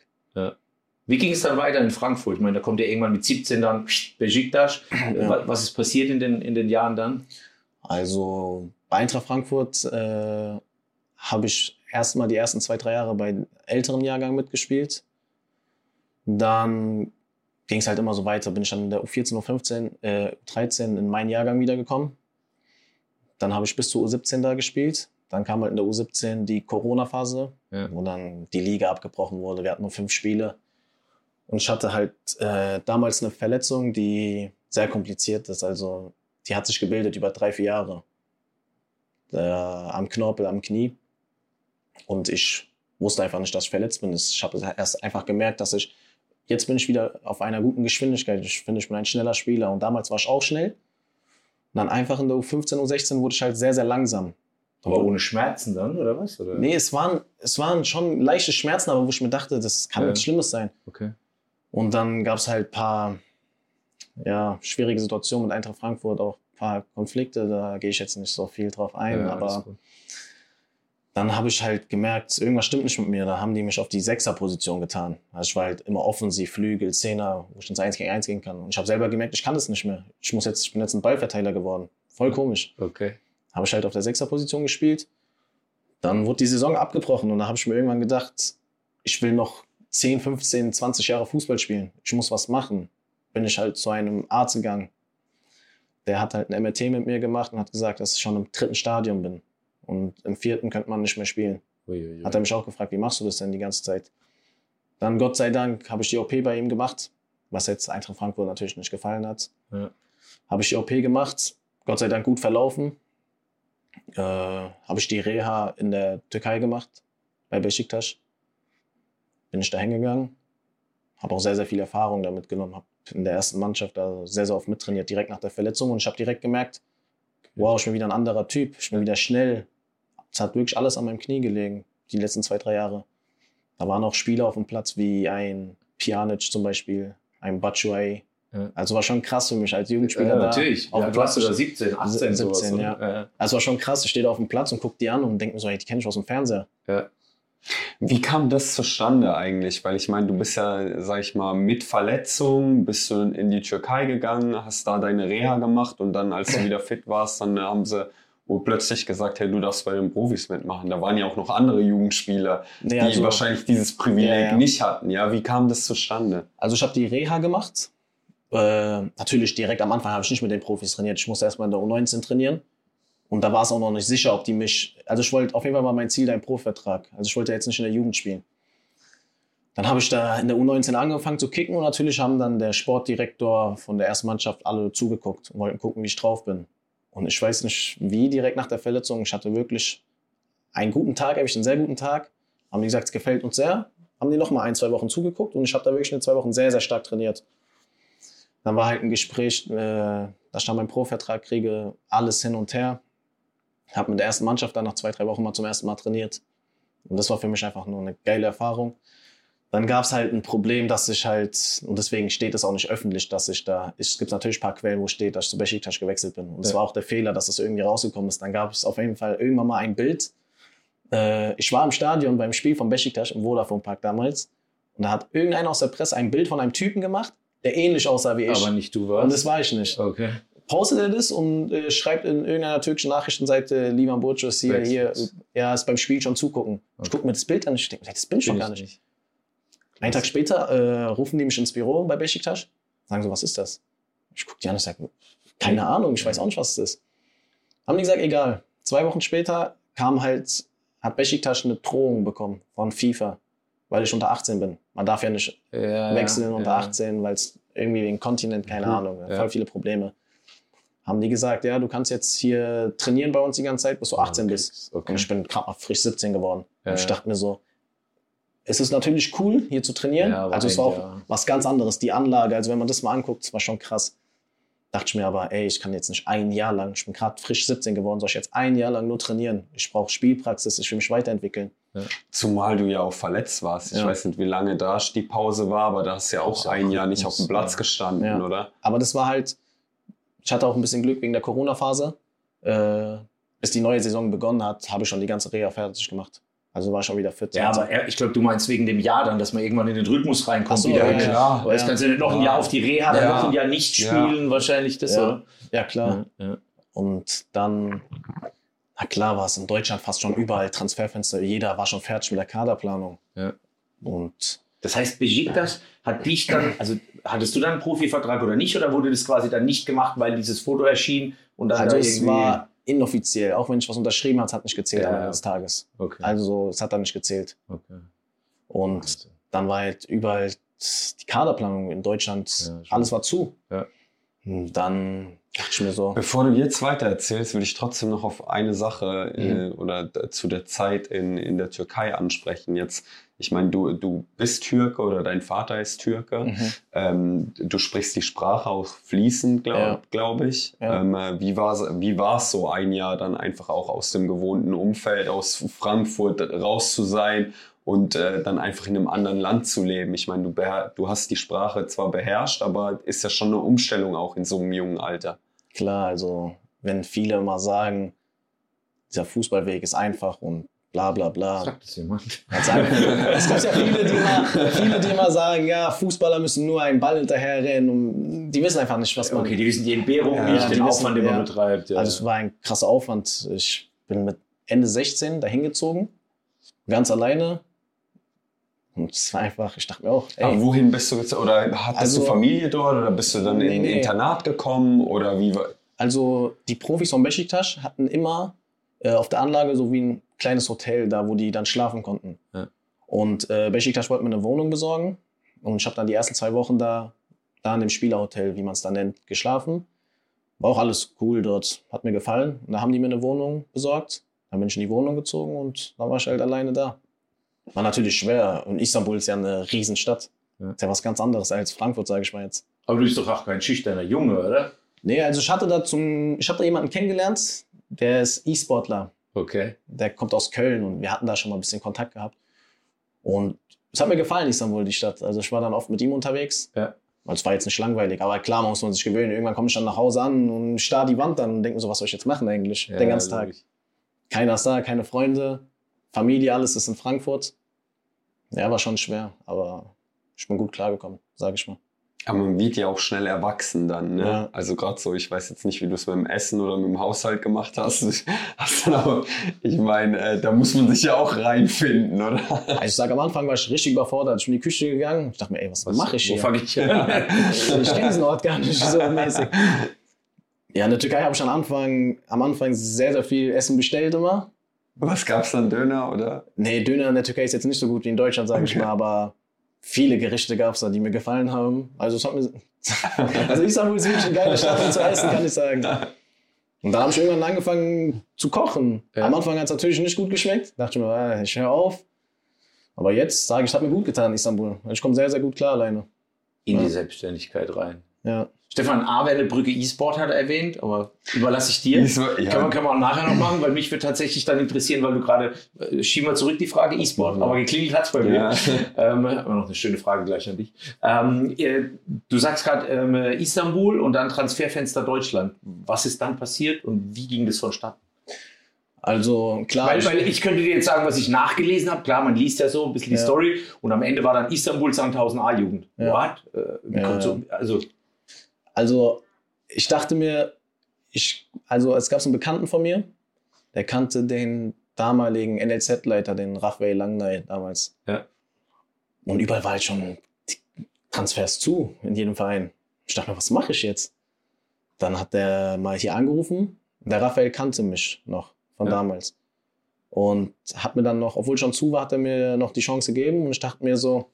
Wie ging es dann weiter in Frankfurt? Ich meine, da kommt ja irgendwann mit 17 dann Besiktas. Ja. Wa- Was ist passiert in den, in den Jahren dann? Also bei Eintracht Frankfurt äh, habe ich erstmal die ersten zwei, drei Jahre bei älteren Jahrgang mitgespielt. Dann ging es halt immer so weiter. Bin ich dann in der U14, U15, äh, U13 in meinen Jahrgang wiedergekommen. Dann habe ich bis zur U17 da gespielt. Dann kam halt in der U17 die Corona-Phase, Ja. wo dann die Liga abgebrochen wurde. Wir hatten nur fünf Spiele. Und ich hatte halt äh, damals eine Verletzung, die sehr kompliziert ist. Also die hat sich gebildet über drei, vier Jahre. Äh, am Knorpel, am Knie. Und ich wusste einfach nicht, dass ich verletzt bin. Ich habe erst einfach gemerkt, dass ich, jetzt bin ich wieder auf einer guten Geschwindigkeit. Ich finde, ich bin ein schneller Spieler. Und damals war ich auch schnell. Und dann einfach in der U15, U16 wurde ich halt sehr, sehr langsam. Aber ohne Schmerzen dann, oder was? Oder? Nee, es waren, es waren schon leichte Schmerzen, aber wo ich mir dachte, das kann Ja. nichts Schlimmes sein. Okay. Und dann gab es halt ein paar ja, schwierige Situationen mit Eintracht Frankfurt, auch ein paar Konflikte, da gehe ich jetzt nicht so viel drauf ein, Ja, aber. Dann habe ich halt gemerkt, irgendwas stimmt nicht mit mir, da haben die mich auf die Sechser-Position getan. Also ich war halt immer offensiv, Flügel, Zehner, wo ich ins 1 gegen 1 gehen kann. Und ich habe selber gemerkt, ich kann das nicht mehr. Ich, muss jetzt, ich bin jetzt ein Ballverteiler geworden. Voll komisch. Okay. Habe ich halt auf der Sechser-Position gespielt. Dann wurde die Saison abgebrochen und da habe ich mir irgendwann gedacht, ich will noch 10, 15, 20 Jahre Fußball spielen. Ich muss was machen. Bin ich halt zu einem Arzt gegangen. Der hat halt ein MRT mit mir gemacht und hat gesagt, dass ich schon im dritten Stadium bin. Und im vierten könnte man nicht mehr spielen. Uiuiui. Hat er mich auch gefragt, wie machst du das denn die ganze Zeit? Dann, Gott sei Dank, habe ich die OP bei ihm gemacht, was jetzt Eintracht Frankfurt natürlich nicht gefallen hat. Ja. Habe ich die OP gemacht, Gott sei Dank gut verlaufen. Äh, habe ich die Reha in der Türkei gemacht, bei Besiktas. Bin ich da hingegangen, habe auch sehr, sehr viel Erfahrung damit genommen, habe in der ersten Mannschaft da sehr, sehr oft mittrainiert, direkt nach der Verletzung. Und ich habe direkt gemerkt, wow, ich bin wieder ein anderer Typ, ich bin wieder schnell. Es hat wirklich alles an meinem Knie gelegen, die letzten zwei, drei Jahre. Da waren auch Spieler auf dem Platz wie ein Pjanic zum Beispiel, ein Batshuayi. Ja. Also war schon krass für mich als Jugendspieler Ja, da. natürlich. auf Ja, dem du hast Platz. sogar 17, 18, 17, sowas. oder? ja. Also war schon krass. Ich stehe da auf dem Platz und gucke die an und denke mir so, hey, die kenne ich aus dem Fernseher. Ja. Wie kam das zustande eigentlich? Weil ich meine, du bist ja, sag ich mal, mit Verletzung, bist du in die Türkei gegangen, hast da deine Reha gemacht und dann, als du wieder fit warst, dann haben sie plötzlich gesagt, hey, du darfst bei den Profis mitmachen. Da waren ja auch noch andere Jugendspieler, die also- wahrscheinlich dieses Privileg Ja, ja. nicht hatten. Ja, wie kam das zustande? Also ich habe die Reha gemacht Äh, natürlich direkt am Anfang habe ich nicht mit den Profis trainiert. Ich musste erstmal in der U19 trainieren. Und da war es auch noch nicht sicher, ob die mich. Also ich wollte, auf jeden Fall war mein Ziel ein Profivertrag. Also ich wollte jetzt nicht in der Jugend spielen. Dann habe ich da in der U19 angefangen zu kicken und natürlich haben dann der Sportdirektor von der ersten Mannschaft alle zugeguckt und wollten gucken, wie ich drauf bin. Und ich weiß nicht, wie direkt nach der Verletzung. Ich hatte wirklich einen guten Tag, habe ich einen sehr guten Tag. Haben die gesagt, es gefällt uns sehr. Haben die noch mal ein, zwei Wochen zugeguckt und ich habe da wirklich in zwei Wochen sehr, sehr stark trainiert. Dann war halt ein Gespräch, äh, da stand mein Pro-Vertrag, kriege alles hin und her. Habe mit der ersten Mannschaft dann nach zwei, drei Wochen mal zum ersten Mal trainiert. Und das war für mich einfach nur eine geile Erfahrung. Dann gab es halt ein Problem, dass ich halt, und deswegen steht es auch nicht öffentlich, dass ich da, es gibt natürlich ein paar Quellen, wo steht, dass ich zu Besiktas gewechselt bin. Und es Ja. war auch der Fehler, dass das irgendwie rausgekommen ist. Dann gab es auf jeden Fall irgendwann mal ein Bild. Äh, ich war im Stadion beim Spiel von Besiktas im Vodafone Park damals. Und da hat irgendeiner aus der Presse ein Bild von einem Typen gemacht, der ähnlich aussah wie ich. Aber nicht du und warst. das war ich nicht. okay. Postet er das und äh, schreibt in irgendeiner türkischen Nachrichtenseite, Livan Burcus hier, hier, Wechselt. ja, ist beim Spiel schon zugucken. Ich Okay. gucke mir das Bild an, ich denke, das bin ich schon gar ich nicht. Einen Tag später äh, rufen die mich ins Büro bei Besiktas, sagen so, was ist das? Ich gucke die an und sage, keine Ahnung, ich weiß auch nicht, was es ist. Haben die gesagt, egal. Zwei Wochen später kam halt, hat Besiktas eine Drohung bekommen von FIFA, weil ich unter 18 bin. Man darf ja nicht Ja, wechseln ja, unter ja. 18, weil es irgendwie wegen Kontinent, keine Mhm. Ahnung, voll viele Probleme. Haben die gesagt, ja, du kannst jetzt hier trainieren bei uns die ganze Zeit, bis du 18 Okay. bist. Okay. Und ich bin gerade frisch 17 geworden. Ja, und ich ja. dachte mir so, es ist natürlich cool, hier zu trainieren. Ja, also es war auch Jahr. was ganz anderes. Die Anlage, also wenn man das mal anguckt, es war schon krass. Dachte ich mir aber, ey, ich kann jetzt nicht ein Jahr lang, ich bin gerade frisch 17 geworden, soll ich jetzt ein Jahr lang nur trainieren? Ich brauche Spielpraxis, ich will mich weiterentwickeln. Zumal du ja auch verletzt warst. Ich Ja. weiß nicht, wie lange da die Pause war, aber da hast du ja auch ja ein Jahr nicht auf dem Platz ja. gestanden, Ja. oder? Aber das war halt, ich hatte auch ein bisschen Glück wegen der Corona-Phase. Äh, bis die neue Saison begonnen hat, habe ich schon die ganze Reha fertig gemacht. Also war ich schon wieder fit. Ja, aber er- ich glaube, du meinst wegen dem Jahr dann, dass man irgendwann in den Rhythmus reinkommt. So, wieder. ja, klar. Weil jetzt Ja. kannst du nicht noch ein Jahr auf die Reha, dann Ja. noch ein Jahr nicht Ja. spielen, wahrscheinlich das, Ja. oder? ja, klar. Ja. Und dann, na klar, war es in Deutschland fast schon überall Transferfenster. Jeder war schon fertig mit der Kaderplanung. Ja. Und Das heißt, Besiktas hat dich dann, also hattest du dann einen Profivertrag oder nicht, oder wurde das quasi dann nicht gemacht, weil dieses Foto erschien und dann also da es war inoffiziell, auch wenn ich was unterschrieben habe, es hat nicht gezählt Ja, am. Ende des Tages. okay. Also es hat dann nicht gezählt. okay. Und dann war halt überall die Kaderplanung in Deutschland, Ja, alles war zu. Ja. Und dann ich mir so, Bevor du jetzt weiter erzählst, will ich trotzdem noch auf eine Sache Mhm. äh, oder zu der Zeit in, in der Türkei ansprechen. Jetzt, ich meine, du, du bist Türke oder dein Vater ist Türke. mhm. Ähm, du sprichst die Sprache auch fließend, glaube Ja. glaub ich. Ja. Ähm, äh, wie war es wie war's so ein Jahr dann einfach auch aus dem gewohnten Umfeld, aus Frankfurt raus zu sein und äh, dann einfach in einem anderen Land zu leben? Ich meine, du, du hast die Sprache zwar beherrscht, aber ist ja schon eine Umstellung auch in so einem jungen Alter. klar, also wenn viele immer sagen, dieser Fußballweg ist einfach und bla bla bla. Sagt das jemand? Also, es gibt ja viele die, immer, viele, die immer sagen, ja, Fußballer müssen nur einen Ball hinterherrennen und die wissen einfach nicht, was man... Okay, die wissen die Entbehrung Ja, nicht, die den wissen- Aufwand, den man ja. betreibt. Ja. Also es war ein krasser Aufwand. Ich bin mit Ende 16 dahin gezogen, ganz alleine. Und es war einfach, ich dachte mir auch, ey, Aber wohin bist du jetzt? Oder hattest Also- du Familie dort oder bist du dann Nee, in ein. Internat gekommen oder wie war? Also die Profis von Besiktas hatten immer äh, auf der Anlage so wie ein kleines Hotel da, wo die dann schlafen konnten. Ja. Und äh, Besiktas wollte mir eine Wohnung besorgen und ich habe dann die ersten zwei Wochen da, da in dem Spielerhotel, wie man es da nennt, geschlafen. War auch alles cool dort, hat mir gefallen. Und da haben die mir eine Wohnung besorgt. Dann bin ich in die Wohnung gezogen und dann war ich halt alleine da. War natürlich schwer. Und Istanbul ist ja eine Riesenstadt. Ja. Ist ja was ganz anderes als Frankfurt, sage ich mal jetzt. Aber du bist doch auch kein schüchterner Junge, oder? Nee, also ich hatte da zum, ich habe da jemanden kennengelernt, der ist E-Sportler. Okay. Der kommt aus Köln und wir hatten da schon mal ein bisschen Kontakt gehabt. Und es hat mir gefallen, Istanbul, die Stadt. Also ich war dann oft mit ihm unterwegs. Ja. Weil es war jetzt nicht langweilig, aber klar muss man sich gewöhnen. Irgendwann komme ich dann nach Hause an und starr die Wand an und denke mir so, was soll ich jetzt machen eigentlich? Den ganzen Tag. logisch. Keiner ist da, keine Freunde, Familie, alles ist in Frankfurt. Ja, war schon schwer, aber ich bin gut klargekommen, sage ich mal. Aber man wird ja auch schnell erwachsen dann, ne? Ja. Also gerade so, ich weiß jetzt nicht, wie du es mit dem Essen oder mit dem Haushalt gemacht hast. hast dann aber, ich meine, äh, da muss man sich ja auch reinfinden, oder? Also ich sage, am Anfang war ich richtig überfordert. Ich bin in die Küche gegangen. Ich dachte mir, ey, was, mache ich Wo hier? fange ich an? ich kenne diesen Ort gar nicht so mäßig. Ja, in der Türkei habe ich am Anfang, am Anfang sehr, sehr viel Essen bestellt immer. Was gab's dann, Döner, oder? Nee, Döner in der Türkei ist jetzt nicht so gut wie in Deutschland, sage ich Okay. mal, aber viele Gerichte gab es da, die mir gefallen haben. Also es hat mir. also Istanbul ist wirklich eine geile Stadt, um zu essen, kann ich sagen. Und dann habe ich irgendwann angefangen zu kochen. Ja. Am Anfang hat es natürlich nicht gut geschmeckt. Dachte ich mir, ah, ich höre auf. Aber jetzt sage ich, es hat mir gut getan, Istanbul. Ich komme sehr, sehr gut klar alleine. In die Ja. Selbstständigkeit rein. Ja. Stefan A. Brücke E-Sport hat er erwähnt, aber überlasse ich dir. Ja. Können, wir, können wir auch nachher noch machen, weil mich würde tatsächlich dann interessieren, weil du gerade, äh, schieben wir zurück die Frage E-Sport, aber geklingelt hat es bei mir. Ja. Ähm, aber noch eine schöne Frage gleich an dich. Ähm, äh, du sagst gerade ähm, Istanbul und dann Transferfenster Deutschland. Was ist dann passiert und wie ging das vonstatten? Also klar, Weil, ich- weil ich könnte dir jetzt sagen, was ich nachgelesen habe. Klar, man liest ja so ein bisschen die Ja. Story und am Ende war dann Istanbul Sandhausen A-Jugend. Ja. What? Äh, ja. so, also, Also, ich dachte mir, ich, also es gab einen Bekannten von mir, der kannte den damaligen NLZ-Leiter, den Raphael Langney damals. Ja. Und überall war halt schon Transfers zu in jedem Verein. Ich dachte mir, was mache ich jetzt? Dann hat der mal hier angerufen. Der Raphael kannte mich noch von Ja. damals. Und hat mir dann noch, obwohl schon zu war, hat er mir noch die Chance gegeben. Und ich dachte mir so,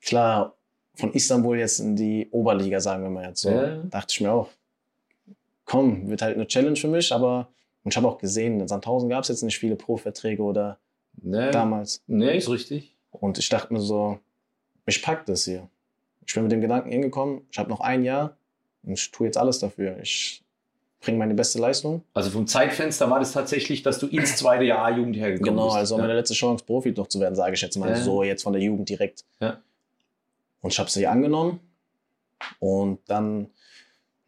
klar, von Istanbul jetzt in die Oberliga, sagen wir mal jetzt so. Ja. Dachte ich mir auch, komm, wird halt eine Challenge für mich, aber und ich habe auch gesehen, in Sandhausen gab es jetzt nicht viele Pro-Verträge oder ne, damals. ne, ist richtig. Und ich dachte mir so, mich packt das hier. Ich bin mit dem Gedanken hingekommen, ich habe noch ein Jahr und ich tue jetzt alles dafür. Ich bringe meine beste Leistung. Also vom Zeitfenster war das tatsächlich, dass du ins zweite Jahr A-Jugend hergekommen Genau, bist. also ja. meine letzte Chance, Profi noch zu werden, sage ich jetzt mal Ja. so, jetzt von der Jugend direkt. Ja. Und ich habe sie angenommen. Und dann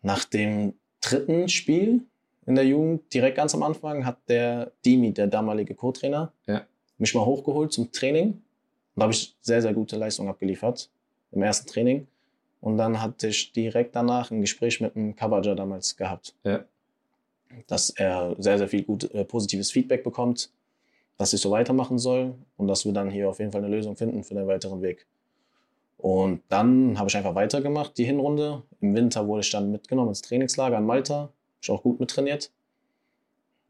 nach dem dritten Spiel in der Jugend, direkt ganz am Anfang, hat der Dimi, der damalige Co-Trainer, Ja. mich mal hochgeholt zum Training. Und da habe ich sehr, sehr gute Leistung abgeliefert im ersten Training. Und dann hatte ich direkt danach ein Gespräch mit dem Kabaja damals gehabt. Ja. Dass er sehr, sehr viel gut, äh, positives Feedback bekommt, dass ich so weitermachen soll und dass wir dann hier auf jeden Fall eine Lösung finden für den weiteren Weg. Und dann habe ich einfach weitergemacht, die Hinrunde. Im Winter wurde ich dann mitgenommen ins Trainingslager in Malta. Hab Ich auch gut mittrainiert.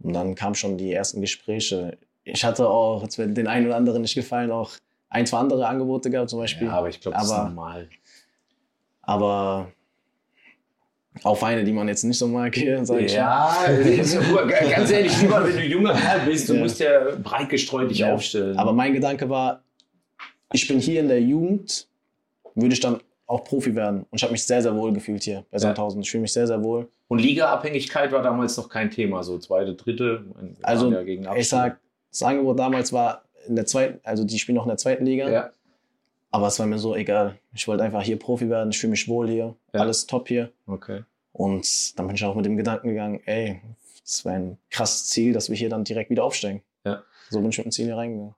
Und dann kamen schon die ersten Gespräche. Ich hatte auch, jetzt wird den einen oder anderen nicht gefallen, auch ein, zwei andere Angebote gehabt, zum Beispiel. Ja, aber ich glaube, das ist normal. Aber auch eine, die man jetzt nicht so mag hier, sag ich Ja, ganz ehrlich, lieber wenn du junger Kerl bist, du Ja. musst ja breit gestreut dich Ja. aufstellen. Aber mein Gedanke war, ich bin hier in der Jugend, würde ich dann auch Profi werden. Und ich habe mich sehr, sehr wohl gefühlt hier bei Sandhausen. Ich fühle mich sehr, sehr wohl. Und Ligaabhängigkeit war damals noch kein Thema, so zweite, dritte. Also, ja gegen Ich Abstieg. sag, das Angebot damals war in der zweiten, also die spielen noch in der zweiten Liga. ja, Aber es war mir so egal. Ich wollte einfach hier Profi werden. Ich fühle mich wohl hier. Ja. Alles top hier. okay. Und dann bin ich auch mit dem Gedanken gegangen, ey, das wäre ein krasses Ziel, dass wir hier dann direkt wieder aufsteigen. Ja. So bin ich mit dem Ziel hier reingegangen.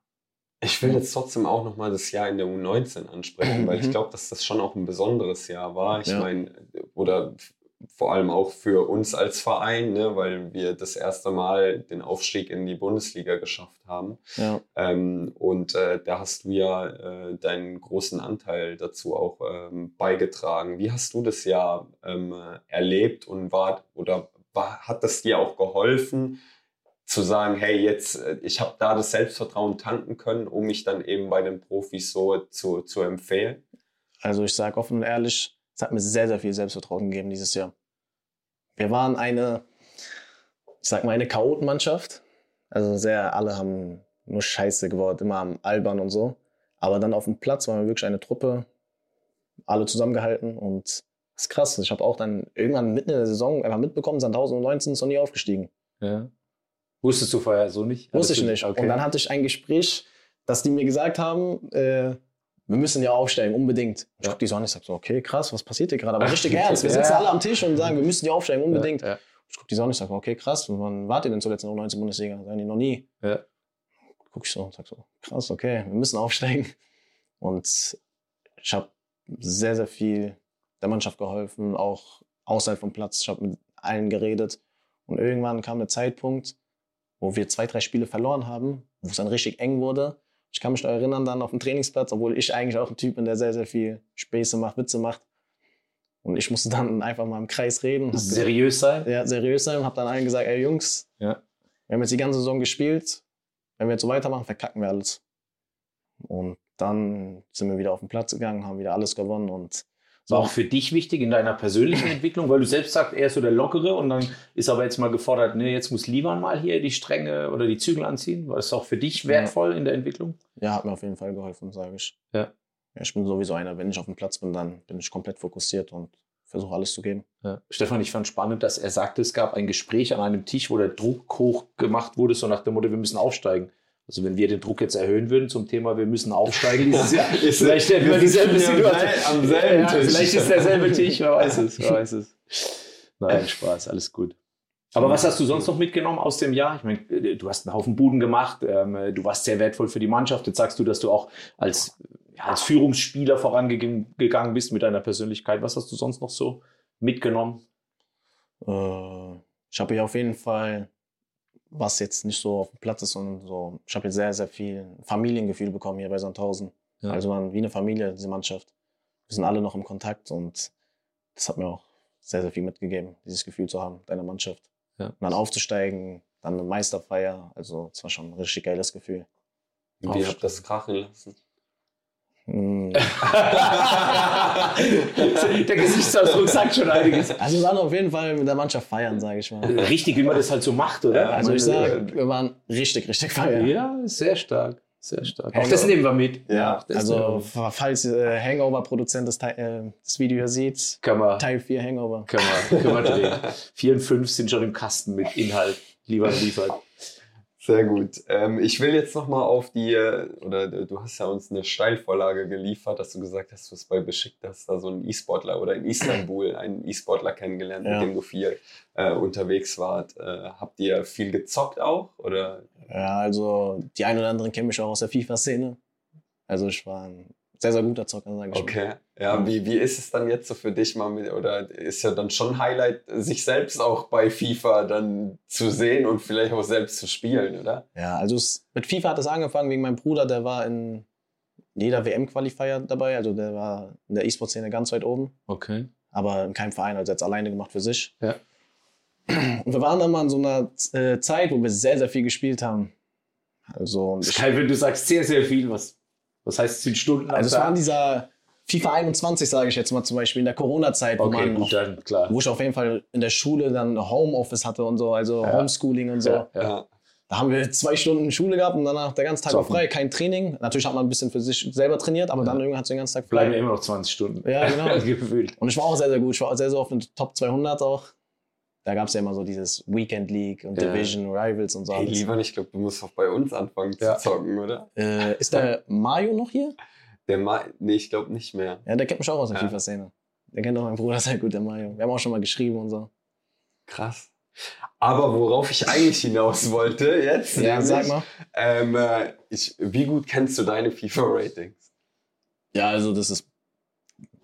Ich will jetzt trotzdem auch nochmal das Jahr in der U19 ansprechen, weil ich Mhm. glaube, dass das schon auch ein besonderes Jahr war. Ich Ja. meine, oder vor allem auch für uns als Verein, ne, weil wir das erste Mal den Aufstieg in die Bundesliga geschafft haben. Ja. Ähm, und äh, da hast du ja äh, deinen großen Anteil dazu auch ähm, beigetragen. Wie hast du das Jahr ähm, äh, erlebt und war oder war, hat das dir auch geholfen, zu sagen, hey, jetzt, äh, ich habe da das Selbstvertrauen tanken können, um mich dann eben bei den Profis so zu, zu empfehlen? Also ich sage offen und ehrlich, es hat mir sehr, sehr viel Selbstvertrauen gegeben dieses Jahr. Wir waren eine, ich sag mal, eine Chaotenmannschaft. Also sehr, alle haben nur Scheiße geworden, immer am Albern und so. Aber dann auf dem Platz waren wir wirklich eine Truppe, alle zusammengehalten und das ist krass. Ich habe auch dann irgendwann mitten in der Saison einfach mitbekommen, Sandhausen 19 ist noch nie aufgestiegen. Ja. Wusstest du vorher so nicht? Wusste ich nicht. Okay. Und dann hatte ich ein Gespräch, dass die mir gesagt haben, äh, wir müssen ja aufsteigen, unbedingt. Ich Ja. guck die so an, ich sag so, okay, krass, was passiert hier gerade? Aber richtig ernst. Wir sitzen Ja. alle am Tisch und sagen, wir müssen ja aufsteigen, unbedingt. Ja, Ich guck die so an, ich sag, okay, krass, wann wart ihr denn zuletzt in der 19 Bundesliga? Sagen die noch nie. Ja. Guck ich so und sag so, krass, okay, wir müssen aufsteigen. Und ich habe sehr, sehr viel der Mannschaft geholfen, auch außerhalb vom Platz. Ich habe mit allen geredet. Und irgendwann kam der Zeitpunkt, wo wir zwei, drei Spiele verloren haben, wo es dann richtig eng wurde. Ich kann mich noch erinnern, dann auf dem Trainingsplatz, obwohl ich eigentlich auch ein Typ bin, der sehr, sehr viel Späße macht, Witze macht. Und ich musste dann einfach mal im Kreis reden. Seriös sein? ja, seriös sein und habe dann allen gesagt, ey Jungs, Ja. wir haben jetzt die ganze Saison gespielt, wenn wir jetzt so weitermachen, verkacken wir alles. Und dann sind wir wieder auf den Platz gegangen, haben wieder alles gewonnen und War auch für dich wichtig in deiner persönlichen Entwicklung, weil du selbst sagst, er ist so der Lockere und dann ist aber jetzt mal gefordert, nee, jetzt muss Livan mal hier die Stränge oder die Zügel anziehen. War das auch für dich wertvoll in der Entwicklung? ja, hat mir auf jeden Fall geholfen, sage ich. Ja. ja. Ich bin sowieso einer, wenn ich auf dem Platz bin, dann bin ich komplett fokussiert und versuche alles zu geben. Ja. Stefan, ich fand spannend, dass er sagte, es gab ein Gespräch an einem Tisch, wo der Druck hoch gemacht wurde, so nach dem Motto, wir müssen aufsteigen. Also wenn wir den Druck jetzt erhöhen würden zum Thema, wir müssen aufsteigen dieses Jahr, vielleicht hätten wir dieselbe ja Situation. am selben Ja, Tisch. Vielleicht ist derselbe Tisch, wer weiß es, wer weiß es. Nein, Spaß, alles gut. Aber was hast du sonst noch mitgenommen aus dem Jahr? Ich meine, du hast einen Haufen Buden gemacht, ähm, du warst sehr wertvoll für die Mannschaft. Jetzt sagst du, dass du auch als, ja, als Führungsspieler vorangegangen bist mit deiner Persönlichkeit. Was hast du sonst noch so mitgenommen? Äh, ich habe hier auf jeden Fall, was jetzt nicht so auf dem Platz ist, und so, ich habe hier sehr, sehr viel Familiengefühl bekommen hier bei Sandhausen. Ja. Also man, wie eine Familie, diese Mannschaft. Wir sind alle noch im Kontakt und das hat mir auch sehr, sehr viel mitgegeben, dieses Gefühl zu haben, deiner Mannschaft. Ja. Und dann aufzusteigen, dann eine Meisterfeier, also es war schon ein richtig geiles Gefühl. Und ihr habt das krachen lassen. Mm. Der Gesichtsausdruck sagt schon einiges. Also wir waren auf jeden Fall mit der Mannschaft feiern, sage ich mal. Richtig, wie man das halt so macht, oder? Ja, Also ich meine, sage, wir waren richtig, richtig feiern. Ja, sehr stark. Sehr stark. Auch das nehmen wir mit. Ja, wir Also falls äh, Hangover-Produzent das, äh, das Video hier sieht, kann man, Teil 4 Hangover. kann man, kann man drehen. Vier und fünf sind schon im Kasten mit Inhalt. Lieber liefert. Sehr gut. Ähm, ich will jetzt nochmal auf die, äh, oder äh, du hast ja uns eine Steilvorlage geliefert, dass du gesagt hast, du hast bei Besiktas da so einen E-Sportler oder in Istanbul einen E-Sportler kennengelernt, Ja. mit dem du viel äh, unterwegs wart. Äh, habt ihr viel gezockt auch? Oder? Ja, also die ein oder anderen kennen mich auch aus der FIFA-Szene. Also ich war ein sehr, sehr guter Zocker, sage ich Okay. Ja, wie, wie ist es dann jetzt so für dich mal mit, oder ist ja dann schon Highlight, sich selbst auch bei FIFA dann zu sehen und vielleicht auch selbst zu spielen, oder? Ja, also es, mit FIFA hat es angefangen wegen meinem Bruder, der war in jeder WM-Qualifier dabei. Also der war in der E-Sport-Szene ganz weit oben. Okay. aber in keinem Verein, also jetzt alleine gemacht für sich. Ja. Und wir waren dann mal in so einer äh, Zeit, wo wir sehr, sehr viel gespielt haben. Also, und Das ist geil, wenn du sagst sehr, sehr viel. Was, was heißt zehn Stunden? am also es war in dieser FIFA 21, sage ich jetzt mal zum Beispiel, in der Corona-Zeit, wo, Okay, man gut, auf, dann wo ich auf jeden Fall in der Schule dann Homeoffice hatte und so, also Ja. Homeschooling und so. Ja, ja. Da haben wir zwei Stunden Schule gehabt und danach der ganze Tag Zocken. frei, kein Training. Natürlich hat man ein bisschen für sich selber trainiert, aber dann irgendwann hat den ganzen Tag frei. Bleiben ja immer noch 20 Stunden. Ja, genau. Gefühlt. Und ich war auch sehr, sehr gut. Ich war sehr, sehr oft in den Top 200 auch. Da gab es ja immer so dieses Weekend League und Ja. Division Rivals und so. Hey, lieber nicht, ich glaube, du musst auch bei uns anfangen Ja. zu zocken, oder? Äh, ist der Mario noch hier? Der Ma nee, ich glaube nicht mehr. Ja, der kennt mich auch aus der Ja. FIFA-Szene. Der kennt auch meinen Bruder sehr gut, der Mario. Wir haben auch schon mal geschrieben und so. Krass. Aber worauf ich eigentlich hinaus wollte jetzt, Ja, nämlich, sag mal. Ähm, äh, ich, wie gut kennst du deine FIFA-Ratings? Ja, also das ist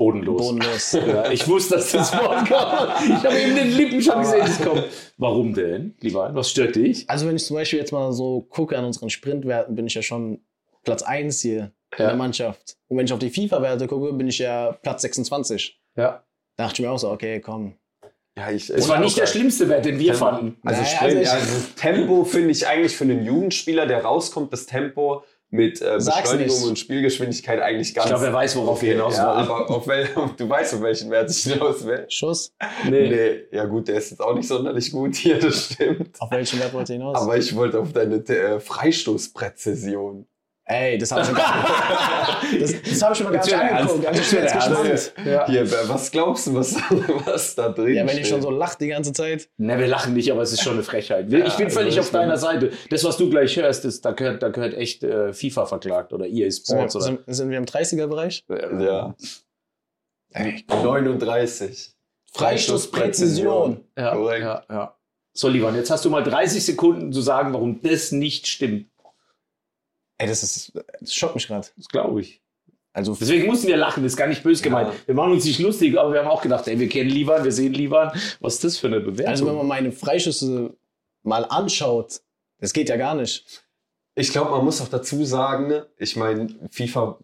Bodenlos. bodenlos. Ja, ich wusste, dass das Wort kommt. Ich habe eben den Lippen schon gesehen, es kommt. Warum denn, lieber? Was stört dich? Also wenn ich zum Beispiel jetzt mal so gucke an unseren Sprintwerten, bin ich ja schon Platz 1 hier in Ja. der Mannschaft. Und wenn ich auf die FIFA-Werte gucke, bin ich ja Platz 26. Ja. Da dachte ich mir auch so, okay, komm. Ja, ich, Es war nicht der schlimmste Wert, den wir fanden. Also, Naja, Sprint, also also das Tempo finde ich eigentlich für einen Jugendspieler, der rauskommt, das Tempo mit äh, Beschleunigung nicht. und Spielgeschwindigkeit eigentlich Ich ganz. glaube, er weiß, worauf wir hinaus ja, wollen. aber auf wel, du weißt, auf welchen Wert ich hinaus will. Schuss. Nee. ja gut, der ist jetzt auch nicht sonderlich gut hier, das stimmt. Auf welchen Wert wollt ihr hinaus? Aber ich wollte auf deine äh, Freistoßpräzision. Ey, das habe ich, schon das, das hab ich schon mal gar nicht angeguckt. Also ich bin jetzt gespannt. Ja. Hier, was glaubst du, was, was da drin Ja, wenn ich schon so lache die ganze Zeit. Ne, wir lachen nicht, aber es ist schon eine Frechheit. Ich bin also völlig auf deiner Seite. Das, was du gleich hörst, ist, da, gehört, da gehört echt äh, FIFA verklagt oder EA Sind Sports. Oder, sind, sind wir im 30er-Bereich? Ja. 39. Freistoßpräzision. ja, Korrekt. ja, ja. So, Lieber, jetzt hast du mal 30 Sekunden zu sagen, warum das nicht stimmt. Ey, das ist, das schockt mich gerade. Das glaube ich. Also Deswegen mussten wir lachen, das ist gar nicht böse gemeint. Ja. Wir machen uns nicht lustig, aber wir haben auch gedacht, ey, wir kennen Livan, wir sehen Livan. Was ist das für eine Bewertung? Also wenn man meine Freischüsse mal anschaut, das geht ja gar nicht. Ich glaube, man muss auch dazu sagen, ich meine, FIFA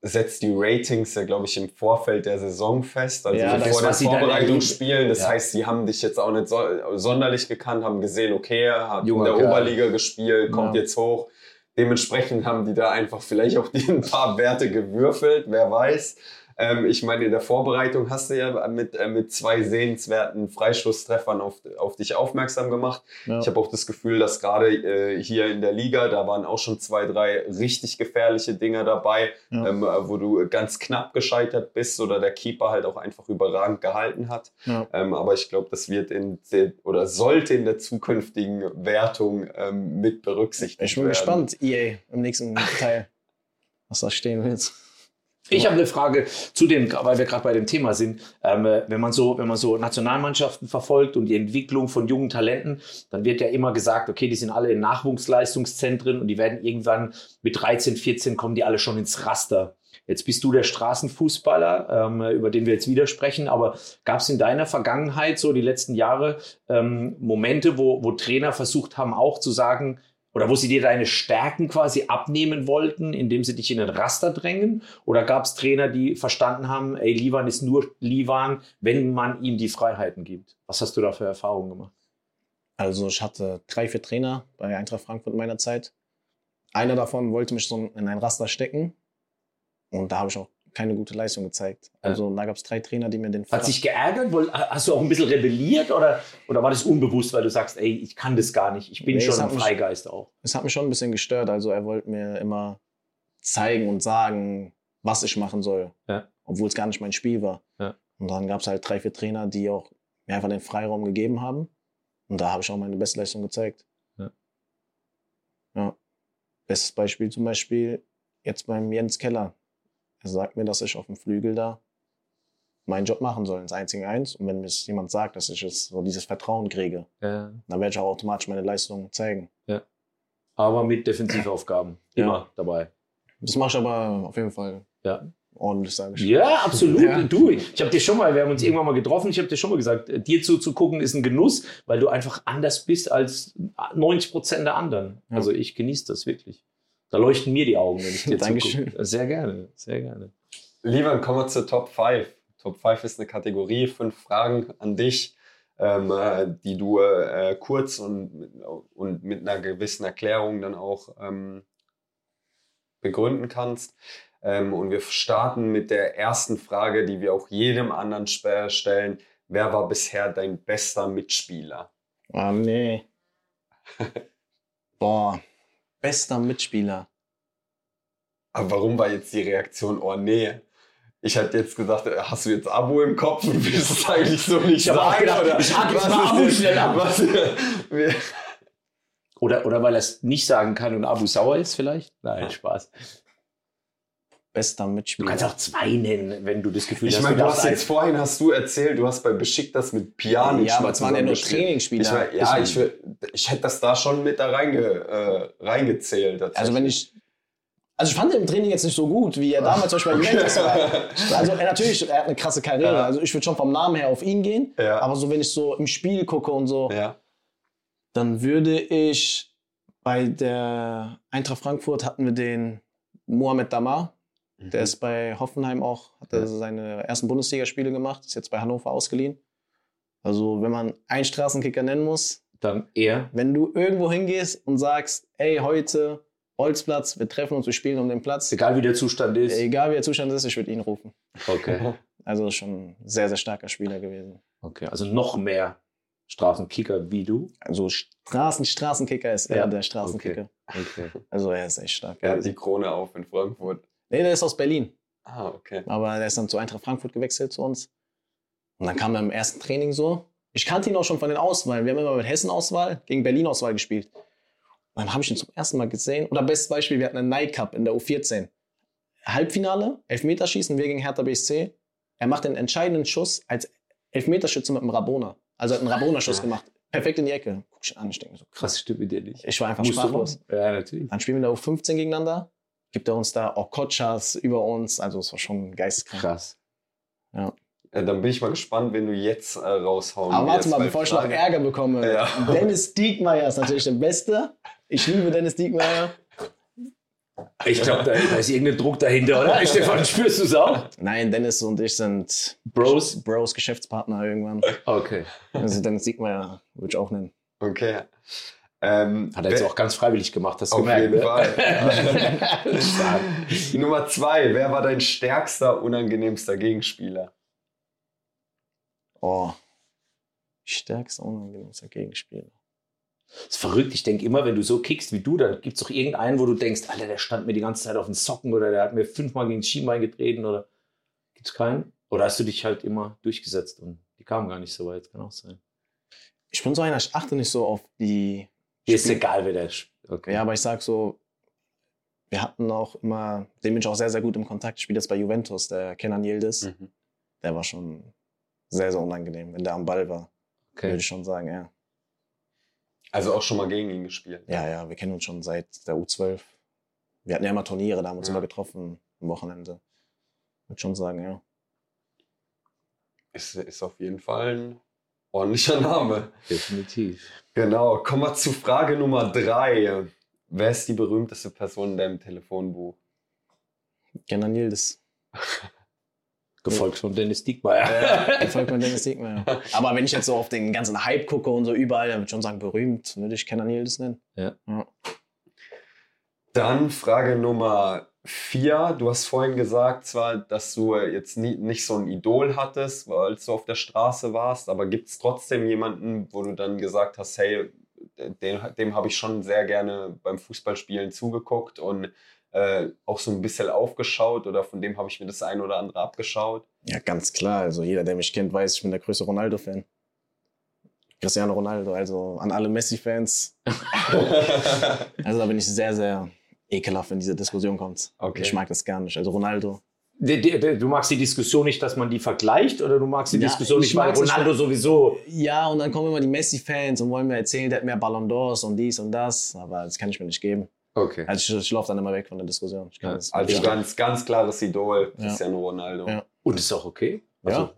setzt die Ratings ja, glaube ich, im Vorfeld der Saison fest, also Ja, vor sie dann Vorbereitungsspielen. Das Ja. heißt, sie haben dich jetzt auch nicht so, sonderlich gekannt, haben gesehen, okay, er hat Junger in der. Oberliga gespielt, kommt Ja. jetzt hoch. Dementsprechend haben die da einfach vielleicht auch die ein paar Werte gewürfelt, wer weiß. Ähm, ich meine, in der Vorbereitung hast du ja mit, äh, mit zwei sehenswerten Freischusstreffern auf, auf dich aufmerksam gemacht. Ja. Ich habe auch das Gefühl, dass gerade äh, hier in der Liga, da waren auch schon zwei, drei richtig gefährliche Dinger dabei, Ja. ähm, äh, wo du ganz knapp gescheitert bist oder der Keeper halt auch einfach überragend gehalten hat. Ja. Ähm, aber ich glaube, das wird in der, oder sollte in der zukünftigen Wertung ähm, mit berücksichtigt Ich bin werden. gespannt, EA, im nächsten Teil, was da stehen wird. Ich habe eine Frage zu dem, weil wir gerade bei dem Thema sind. Ähm, äh, wenn man so, wenn man so Nationalmannschaften verfolgt und die Entwicklung von jungen Talenten, dann wird ja immer gesagt, okay, die sind alle in Nachwuchsleistungszentren und die werden irgendwann mit 13, 14 kommen die alle schon ins Raster. Jetzt bist du der Straßenfußballer, ähm, über den wir jetzt wieder sprechen, aber gab es in deiner Vergangenheit so die letzten Jahre ähm, Momente, wo, wo Trainer versucht haben, auch zu sagen, oder wo sie dir deine Stärken quasi abnehmen wollten, indem sie dich in den Raster drängen? Oder gab es Trainer, die verstanden haben, ey, Livan ist nur Livan, wenn man ihm die Freiheiten gibt? Was hast du da für Erfahrungen gemacht? Also ich hatte drei, vier Trainer bei Eintracht Frankfurt in meiner Zeit. Einer davon wollte mich so in ein Raster stecken. Und da habe ich auch keine gute Leistung gezeigt. Also da gab es drei Trainer, die mir den Hat sich geärgert? Hast du auch ein bisschen rebelliert oder, oder war das unbewusst, weil du sagst, ey, ich kann das gar nicht, ich bin Nee, schon ein hat mich- Freigeist auch? es hat mich schon ein bisschen gestört. Also er wollte mir immer zeigen und sagen, was ich machen soll. Ja. Obwohl es gar nicht mein Spiel war. Ja. Und dann gab es halt drei, vier Trainer, die auch mir einfach den Freiraum gegeben haben. Und da habe ich auch meine Bestleistung gezeigt. Ja. Ja. Bestes Beispiel zum Beispiel jetzt beim Jens Keller. Er sagt mir, dass ich auf dem Flügel da meinen Job machen soll, ins 1 gegen 1. Und wenn mir jemand sagt, dass ich jetzt so dieses Vertrauen kriege, Ja. dann werde ich auch automatisch meine Leistung zeigen. Aber mit Defensivaufgaben Ja. immer dabei. Das mache ich aber auf jeden Fall Ja. ordentlich, sage ich. Ja, absolut. Ja. Du, ich habe dir schon mal, wir haben uns irgendwann mal getroffen, ich habe dir schon mal gesagt, äh, dir zuzugucken ist ein Genuss, weil du einfach anders bist als 90 Prozent der anderen. Ja. Also ich genieße das wirklich. Da leuchten mir die Augen, wenn ich dir Dankeschön. zugucke. Sehr gerne, sehr gerne. Lieber kommen wir zur Top 5. Top 5 ist eine Kategorie, fünf Fragen an dich, ähm, äh, die du äh, kurz und, mit- und mit einer gewissen Erklärung dann auch ähm, begründen kannst. Ähm, und wir starten mit der ersten Frage, die wir auch jedem anderen sp- stellen. Wer war bisher dein bester Mitspieler? Ah, nee. Boah, bester Mitspieler. Aber warum war jetzt die Reaktion, oh nee? Ich hätte jetzt gesagt, hast du jetzt Abo im Kopf und willst es eigentlich so nicht Ich sagen? gedacht, oder ich hake jetzt mal Abo schnell ab. Was, Oder, oder weil er es nicht sagen kann und Abu sauer ist vielleicht? Nein, Spaß. Bester Du Mitspieler. kannst auch zwei nennen, wenn du das Gefühl ich hast. meine, du hast jetzt vorhin hast du erzählt, du hast bei Besiktas mit Pjanic ja, aber es waren ja nur. Trainingsspieler. Ich mein, ja, ich, will- ich hätte das da schon mit da reinge, äh, reingezählt. also wenn ich. Also ich fand den im Training jetzt nicht so gut, wie er damals zum Beispiel bei Juventus war. Also er, natürlich, er hat eine krasse Karriere. Ja. Also ich würde schon vom Namen her auf ihn gehen. Ja. Aber so wenn ich so im Spiel gucke und so, Ja. dann würde ich bei der Eintracht Frankfurt hatten wir den Mohamed Damar. Der ist bei Hoffenheim auch, hat er Ja. seine ersten Bundesligaspiele gemacht, ist jetzt bei Hannover ausgeliehen. Also, wenn man einen Straßenkicker nennen muss, Dann er. wenn du irgendwo hingehst und sagst, ey, heute Holzplatz, wir treffen uns, wir spielen um den Platz, Egal wie der Zustand ist. egal wie der Zustand ist, ich würde ihn rufen. Okay. Also schon ein sehr, sehr starker Spieler gewesen. Okay, also noch mehr Straßenkicker wie du. Also Straßen, Straßenkicker ist er Ja, der Straßenkicker. Okay. Also er ist echt stark. Er hat die Krone auf in Frankfurt. Nee, der ist aus Berlin. Ah, okay. Aber der ist dann zu Eintracht Frankfurt gewechselt zu uns. Und dann kam er im ersten Training so. Ich kannte ihn auch schon von den Auswahlen. Wir haben immer mit Hessen-Auswahl gegen Berlin-Auswahl gespielt. Und dann habe ich ihn zum ersten Mal gesehen. Oder bestes Beispiel, wir hatten einen Nike Cup in der U14. Halbfinale, Elfmeterschießen, wir gegen Hertha BSC. Er macht den entscheidenden Schuss als Elfmeterschütze mit einem Rabona. Also er hat einen Rabona-Schuss Ja. gemacht. Perfekt in die Ecke. Guck ich an, ich denke so, Krass, stimmt mit dir nicht. ich war einfach Musst sprachlos. Ja, natürlich. Dann spielen wir in der U15 gegeneinander. Gibt er uns da Okochas über uns. Also es war schon geisteskrank. Krass. Ja. Äh, dann bin ich mal gespannt, wenn du jetzt äh, raushauen Aber warte mal, bevor ich noch Ärger bekomme. Ja. Dennis Diekmeyer ist natürlich der Beste. Ich liebe Dennis Diekmeyer. Ich glaube, da, da ist irgendein Druck dahinter, oder? Stefan, spürst du es auch? Nein, Dennis und ich sind Bros? Bros Geschäftspartner irgendwann. Okay. Also Dennis Diekmeyer würde ich auch nennen. Okay. Ähm, Hat er jetzt wer- auch ganz freiwillig gemacht, du Auf jeden ne? Fall. Nummer zwei. Wer war dein stärkster, unangenehmster Gegenspieler? Oh. Stärkster, unangenehmster Gegenspieler. Das ist verrückt. Ich denke immer, wenn du so kickst wie du, dann gibt es doch irgendeinen, wo du denkst, Alter, der stand mir die ganze Zeit auf den Socken oder der hat mir fünfmal gegen das Schienbein getreten oder gibt es keinen? Oder hast du dich halt immer durchgesetzt und die kamen gar nicht so weit? Kann auch sein. Ich bin so einer, ich achte nicht so auf die. Dir ist egal, wer der ist. Okay. Ja, aber ich sag so, wir hatten auch immer, dem bin ich auch sehr, sehr gut im Kontakt. Ich spiele jetzt bei Juventus, der Kenan Yildiz. Mhm. Der war schon sehr, sehr unangenehm, wenn der am Ball war. Würde okay. ich schon sagen, ja. Also auch schon mal gegen ihn gespielt. Ja, ja, wir kennen uns schon seit der U12. Wir hatten ja immer Turniere, da haben wir uns Ja. immer getroffen am Wochenende. Würde schon sagen, ja. Ist, ist auf jeden Fall ein ordentlicher Name. Definitiv. Genau. Kommen wir zu Frage Nummer drei. Wer ist die berühmteste Person in deinem Telefonbuch? Kenan Yildiz. Gefolgt von Dennis Diekmeyer. Der folgt mir Dennis Diekmeyer. Aber wenn ich jetzt so auf den ganzen Hype gucke und so überall, dann würde ich schon sagen, berühmt, würde ich Kenan Yildiz nennen. Ja. Dann Frage Nummer vier. Du hast vorhin gesagt, zwar, dass du jetzt nie, nicht so ein Idol hattest, weil du auf der Straße warst, aber gibt es trotzdem jemanden, wo du dann gesagt hast, hey, dem, dem habe ich schon sehr gerne beim Fußballspielen zugeguckt und äh, auch so ein bisschen aufgeschaut oder von dem habe ich mir das ein oder andere abgeschaut? Ja, ganz klar. Also jeder, der mich kennt, weiß, ich bin der größte Ronaldo-Fan. Cristiano Ronaldo, also an alle Messi-Fans. Also da bin ich sehr, sehr ekelhaft, wenn diese Diskussion kommt. Okay. Ich mag das gar nicht. Also Ronaldo. Du magst die Diskussion nicht, dass man die vergleicht, oder du magst die Ja, Diskussion ich nicht, weil mag's nicht, Ronaldo sowieso. Ja, und dann kommen immer die Messi-Fans und wollen mir erzählen, der hat mehr Ballon d'Ors und dies und das. Aber das kann ich mir nicht geben. Okay. Also ich, ich laufe dann immer weg von der Diskussion. Ich kann Ja, das Also ja. ganz, ganz klares Idol, Ja. Cristiano Ronaldo. Ja. Und ist auch okay. Also, Ja.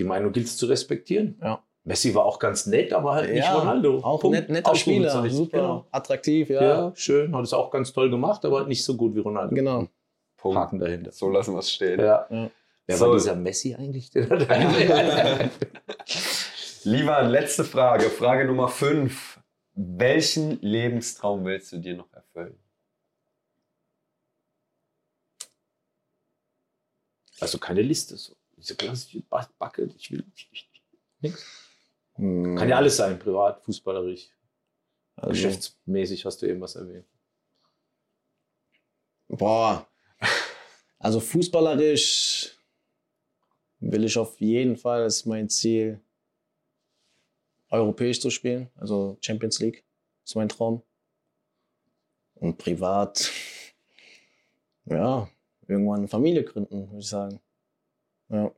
Die Meinung gilt es zu respektieren. Ja. Messi war auch ganz nett, aber halt nicht Ja, Ronaldo. Auch Punkt. net, netter Spieler, super, Genau. attraktiv, ja. Ja. schön. Hat es auch ganz toll gemacht, aber halt nicht so gut wie Ronaldo. Genau. Punkt. Haken dahinter. So lassen wir es stehen. Ja. Ja. Wer So. war dieser Messi eigentlich? Lieber, letzte Frage. Frage Nummer 5. Welchen Lebenstraum willst du dir noch erfüllen? also keine Liste. So. Diese klassische Backe. Ich will ich, ich, nix. Hm, Kann ja alles sein, privat, fußballerisch, also, geschäftsmäßig hast du eben was erwähnt. Boah. Also fußballerisch will ich auf jeden Fall, das ist mein Ziel, europäisch zu spielen, also Champions League. ist mein Traum. Und privat, ja, irgendwann eine Familie gründen, würde ich sagen. Ja.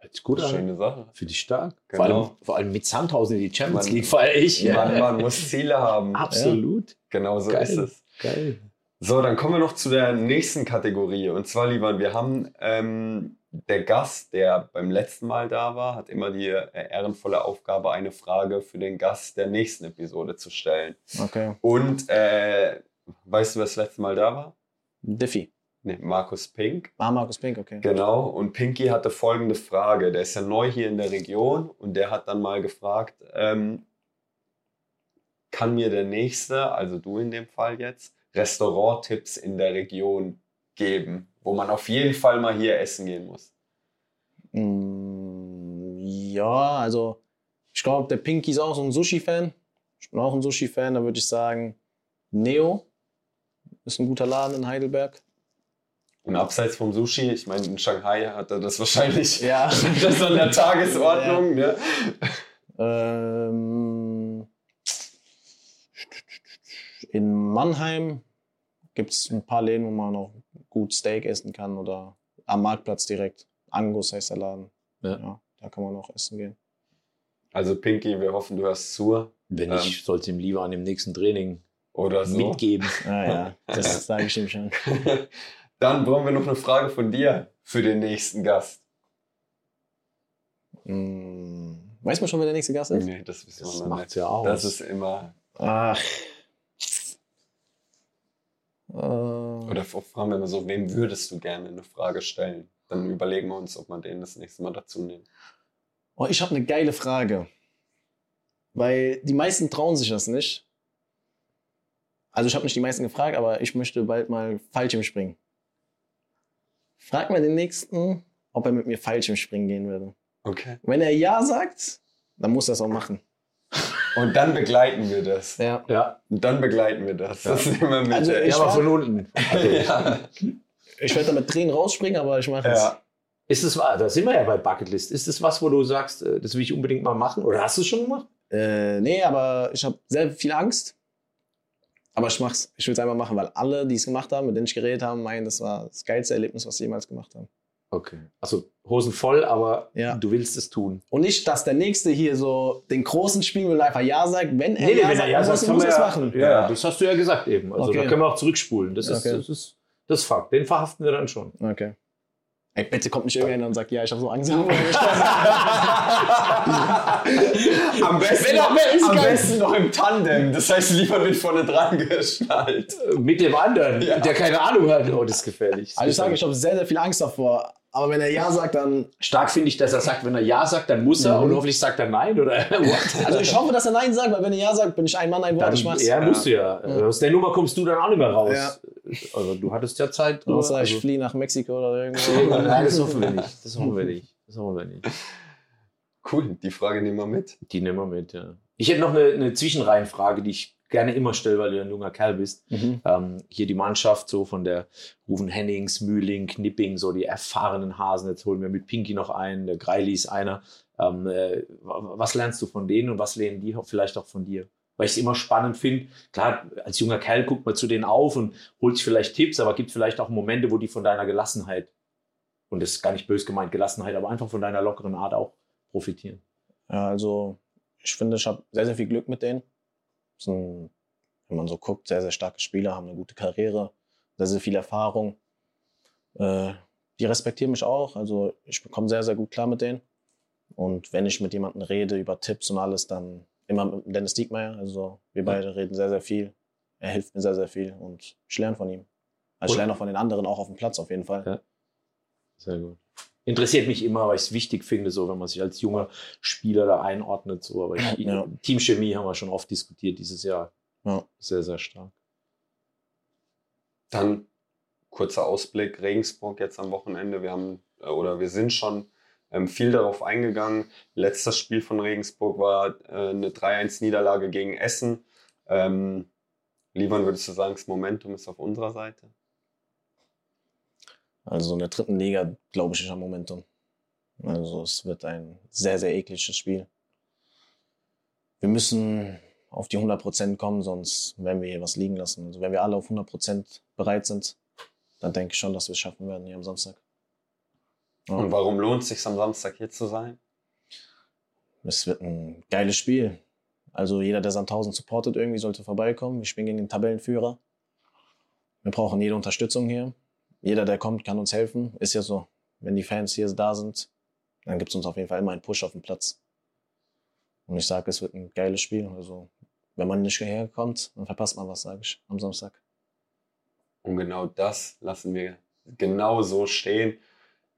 Hört sich gut an. Schöne Sache. Für dich stark. Genau. Vor, allem, vor allem mit Sandhausen in die Champions Man- League feiere ich. Man, man muss Ziele haben. Absolut. Genau so Geil. ist es. Geil. So, dann kommen wir noch zu der nächsten Kategorie. Und zwar, lieber, wir haben ähm, der Gast, der beim letzten Mal da war, hat immer die äh, ehrenvolle Aufgabe, eine Frage für den Gast der nächsten Episode zu stellen. Okay. Und äh, weißt du, wer das letzte Mal da war? Diffie. Nee, Markus Pink. Ah, Markus Pink, okay. Genau, und Pinky hatte folgende Frage. Der ist ja neu hier in der Region und der hat dann mal gefragt, ähm, kann mir der Nächste, also du in dem Fall jetzt, Restauranttipps in der Region geben, wo man auf jeden Fall mal hier essen gehen muss? Mm, Ja, also ich glaube, der Pinky ist auch so ein Sushi-Fan. Ich bin auch ein Sushi-Fan, da würde ich sagen, Neo ist ein guter Laden in Heidelberg. Und abseits vom Sushi, ich meine, in Shanghai hat er das wahrscheinlich Ja. das ist an der Tagesordnung. Ne? ähm, in Mannheim gibt es ein paar Läden, wo man auch gut Steak essen kann oder am Marktplatz direkt. Angus heißt der Laden. Ja. da kann man auch essen gehen. Also Pinky, wir hoffen, du hörst zu. Wenn Ähm. ich, sollte ihm lieber an dem nächsten Training oder so. mitgeben. Ah, ja, das sage ich ihm schon. Dann brauchen wir noch eine Frage von dir für den nächsten Gast. Hm, weiß man schon, wer der nächste Gast ist? Nee, das wissen Das wir noch nicht. ja aus. Das ist immer. Ach. Äh, Oder fragen wir mal so, wem würdest du gerne eine Frage stellen? Dann überlegen wir uns, ob wir den das nächste Mal dazu nehmen. oh, ich habe eine geile Frage. Weil die meisten trauen sich das nicht. Also ich habe nicht die meisten gefragt, aber ich möchte bald mal Fallschirm springen. Frag mal den nächsten, ob er mit mir Fallschirm springen gehen würde. Okay. Wenn er ja sagt, dann muss er es auch machen. Und dann begleiten wir das. Ja. Ja, Und dann begleiten wir das. Das nehmen wir mit. Also ich ja aber von unten. Also, ja. Ich werde da mit Tränen rausspringen, aber ich mache es. ja. Ist es wahr? Da sind wir ja bei Bucketlist. Ist es was, wo du sagst, äh, das will ich unbedingt mal machen? Oder hast du es schon gemacht? Äh, nee, aber ich habe sehr viel Angst. Aber ich mach's. Ich will es einfach machen, weil alle, die es gemacht haben, mit denen ich geredet habe, meinen, das war das geilste Erlebnis, was sie jemals gemacht haben. Okay. Also Hosen voll, aber Ja. du willst es tun. Und nicht, dass der Nächste hier so den großen spielen will und einfach Ja sagt. Wenn er Nee, Ja wenn sagt, er ja sagt, muss, er es ja, machen. Ja, Ja. das hast du ja gesagt eben. Also Okay. da können wir auch zurückspulen. Das ist, Okay. das ist das ist Fakt. Den verhaften wir dann schon. Okay. Ey, bitte kommt nicht irgendeiner und sagt, ja, ich habe so Angst. Am besten, ist am besten noch im Tandem. Das heißt, lieber wird vorne dran geschnallt. Mit dem anderen, Ja. der keine Ahnung hat. Oh, das ist gefährlich. also ich sage, ich habe sehr, sehr viel Angst davor. Aber wenn er Ja sagt, dann. Stark finde ich, dass er sagt, wenn er Ja sagt, dann muss er Mhm. und hoffentlich sagt er Nein oder what? Also ich hoffe, dass er Nein sagt, weil wenn er Ja sagt, bin ich ein Mann, ein Wort, Dann, ich mach's. ja, Ja. musst du ja. Ja. Aus der Nummer kommst du dann auch nicht mehr raus. Ja. Also du hattest ja Zeit. drüber. Außer ich Also- fliehe nach Mexiko oder irgendwo. Nein, das hoffen wir nicht. Das hoffen wir nicht. Das hoffen wir nicht. Cool, die Frage nehmen wir mit. Die nehmen wir mit, ja. Ich hätte noch eine, eine Zwischenreihenfrage, die ich gerne immer stelle, weil du ein junger Kerl bist. Mhm. Ähm, hier die Mannschaft so von der Ruven Hennings, Mühling, Knipping, so die erfahrenen Hasen. Jetzt holen wir mit Pinky noch einen, der Greili ist einer. Ähm, äh, wa- was lernst du von denen und was lernen die vielleicht auch von dir? Weil ich es immer spannend finde. Klar, als junger Kerl guckt man zu denen auf und holt sich vielleicht Tipps, aber gibt vielleicht auch Momente, wo die von deiner Gelassenheit, und das ist gar nicht bös gemeint, Gelassenheit, aber einfach von deiner lockeren Art auch profitieren. Ja, also ich finde, ich habe sehr, sehr viel Glück mit denen. Sind, wenn man so guckt, sehr, sehr starke Spieler, haben eine gute Karriere, sehr, sehr viel Erfahrung. Äh, die respektieren mich auch. Also ich bekomme sehr, sehr gut klar mit denen. Und wenn ich mit jemandem rede über Tipps und alles, dann immer mit Dennis Diekmeyer. Also wir beide reden sehr, sehr viel. Er hilft mir sehr, sehr viel und ich lerne von ihm. Also ich lerne auch von den anderen, auch auf dem Platz auf jeden Fall. Ja. Sehr gut. Interessiert mich immer, weil ich es wichtig finde, so wenn man sich als junger Spieler da einordnet. So. Aber ich, Ja. Teamchemie haben wir schon oft diskutiert dieses Jahr. Ja. Sehr, sehr stark. Dann kurzer Ausblick, Regensburg jetzt am Wochenende. Wir haben äh, oder wir sind schon ähm, viel darauf eingegangen. Letztes Spiel von Regensburg war äh, eine 3-1-Niederlage gegen Essen. Ähm, Lieber würdest du sagen, das Momentum ist auf unserer Seite? Also in der dritten Liga glaube ich nicht am Momentum. Also es wird ein sehr, sehr ekliges Spiel. Wir müssen auf die 100% kommen, sonst werden wir hier was liegen lassen. Also wenn wir alle auf 100% bereit sind, dann denke ich schon, dass wir es schaffen werden hier am Samstag. Ja. Und warum lohnt es sich am Samstag hier zu sein? Es wird ein geiles Spiel. Also jeder, der Sandhausen supportet, irgendwie sollte vorbeikommen. Wir spielen gegen den Tabellenführer. Wir brauchen jede Unterstützung hier. Jeder, der kommt, kann uns helfen. Ist ja so. Wenn die Fans hier da sind, dann gibt es uns auf jeden Fall immer einen Push auf den Platz. Und ich sage, es wird ein geiles Spiel. Also wenn man nicht hierher kommt, dann verpasst man was, sage ich, am Samstag. Und genau das lassen wir genau so stehen.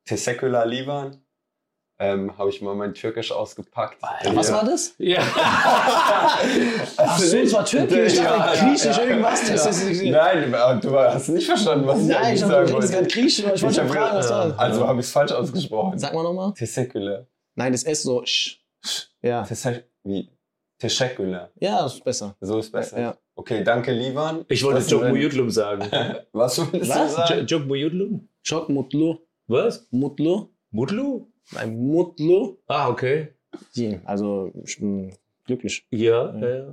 Tesekula Livan. Ähm, Habe ich mal mein Türkisch ausgepackt. Alter, was Ja. war das? Ja. Ach so, es war Türkisch. Ich dachte, Griechisch, irgendwas. Das ist- Nein, du hast nicht verstanden, was ich Nein, ich habe sagen gerade wollte. Griechisch. aber Ich wollte fragen, was war das? Also habe ich es falsch ausgesprochen. Sag mal nochmal. Tesekula. Nein, das ist so. sch. Ja. Tesek- Wie? Tesekula. Ja, das ist besser. So ist besser. Ja. Okay, danke, Livan. Ich wollte Was Jok denn? Muyudlum sagen. Was willst Was? du sagen? Jok Muyudlum? Çok mutlu. Was? Mutlu? Mutlu? Nein, mutlu. Ah, okay. Die, Also, ich bin glücklich. Ja, Ja. ja.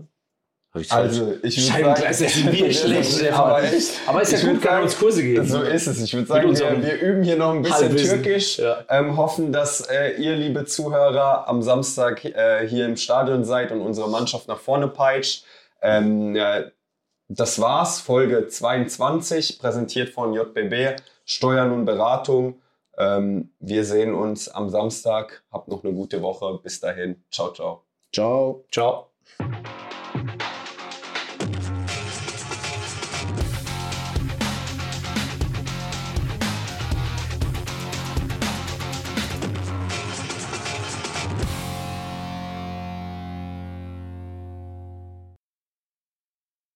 ich Also, ich würde Scheibengleis ist Bier schlecht. Aber echt. Aber ist ja gut, kann sagen, uns Kurse geben. So ist es. Ich würde sagen, wir, unserem wir üben hier noch ein bisschen Halbwissen. Türkisch. Ja. Ähm, hoffen, dass äh, ihr, liebe Zuhörer, am Samstag äh, hier im Stadion seid und unsere Mannschaft nach vorne peitscht. Ähm, ja, das war's. Folge 22, präsentiert von JBB, Steuern und Beratung. Ähm, wir sehen uns am Samstag. Habt noch eine gute Woche. Bis dahin. Ciao, ciao. Ciao. Ciao.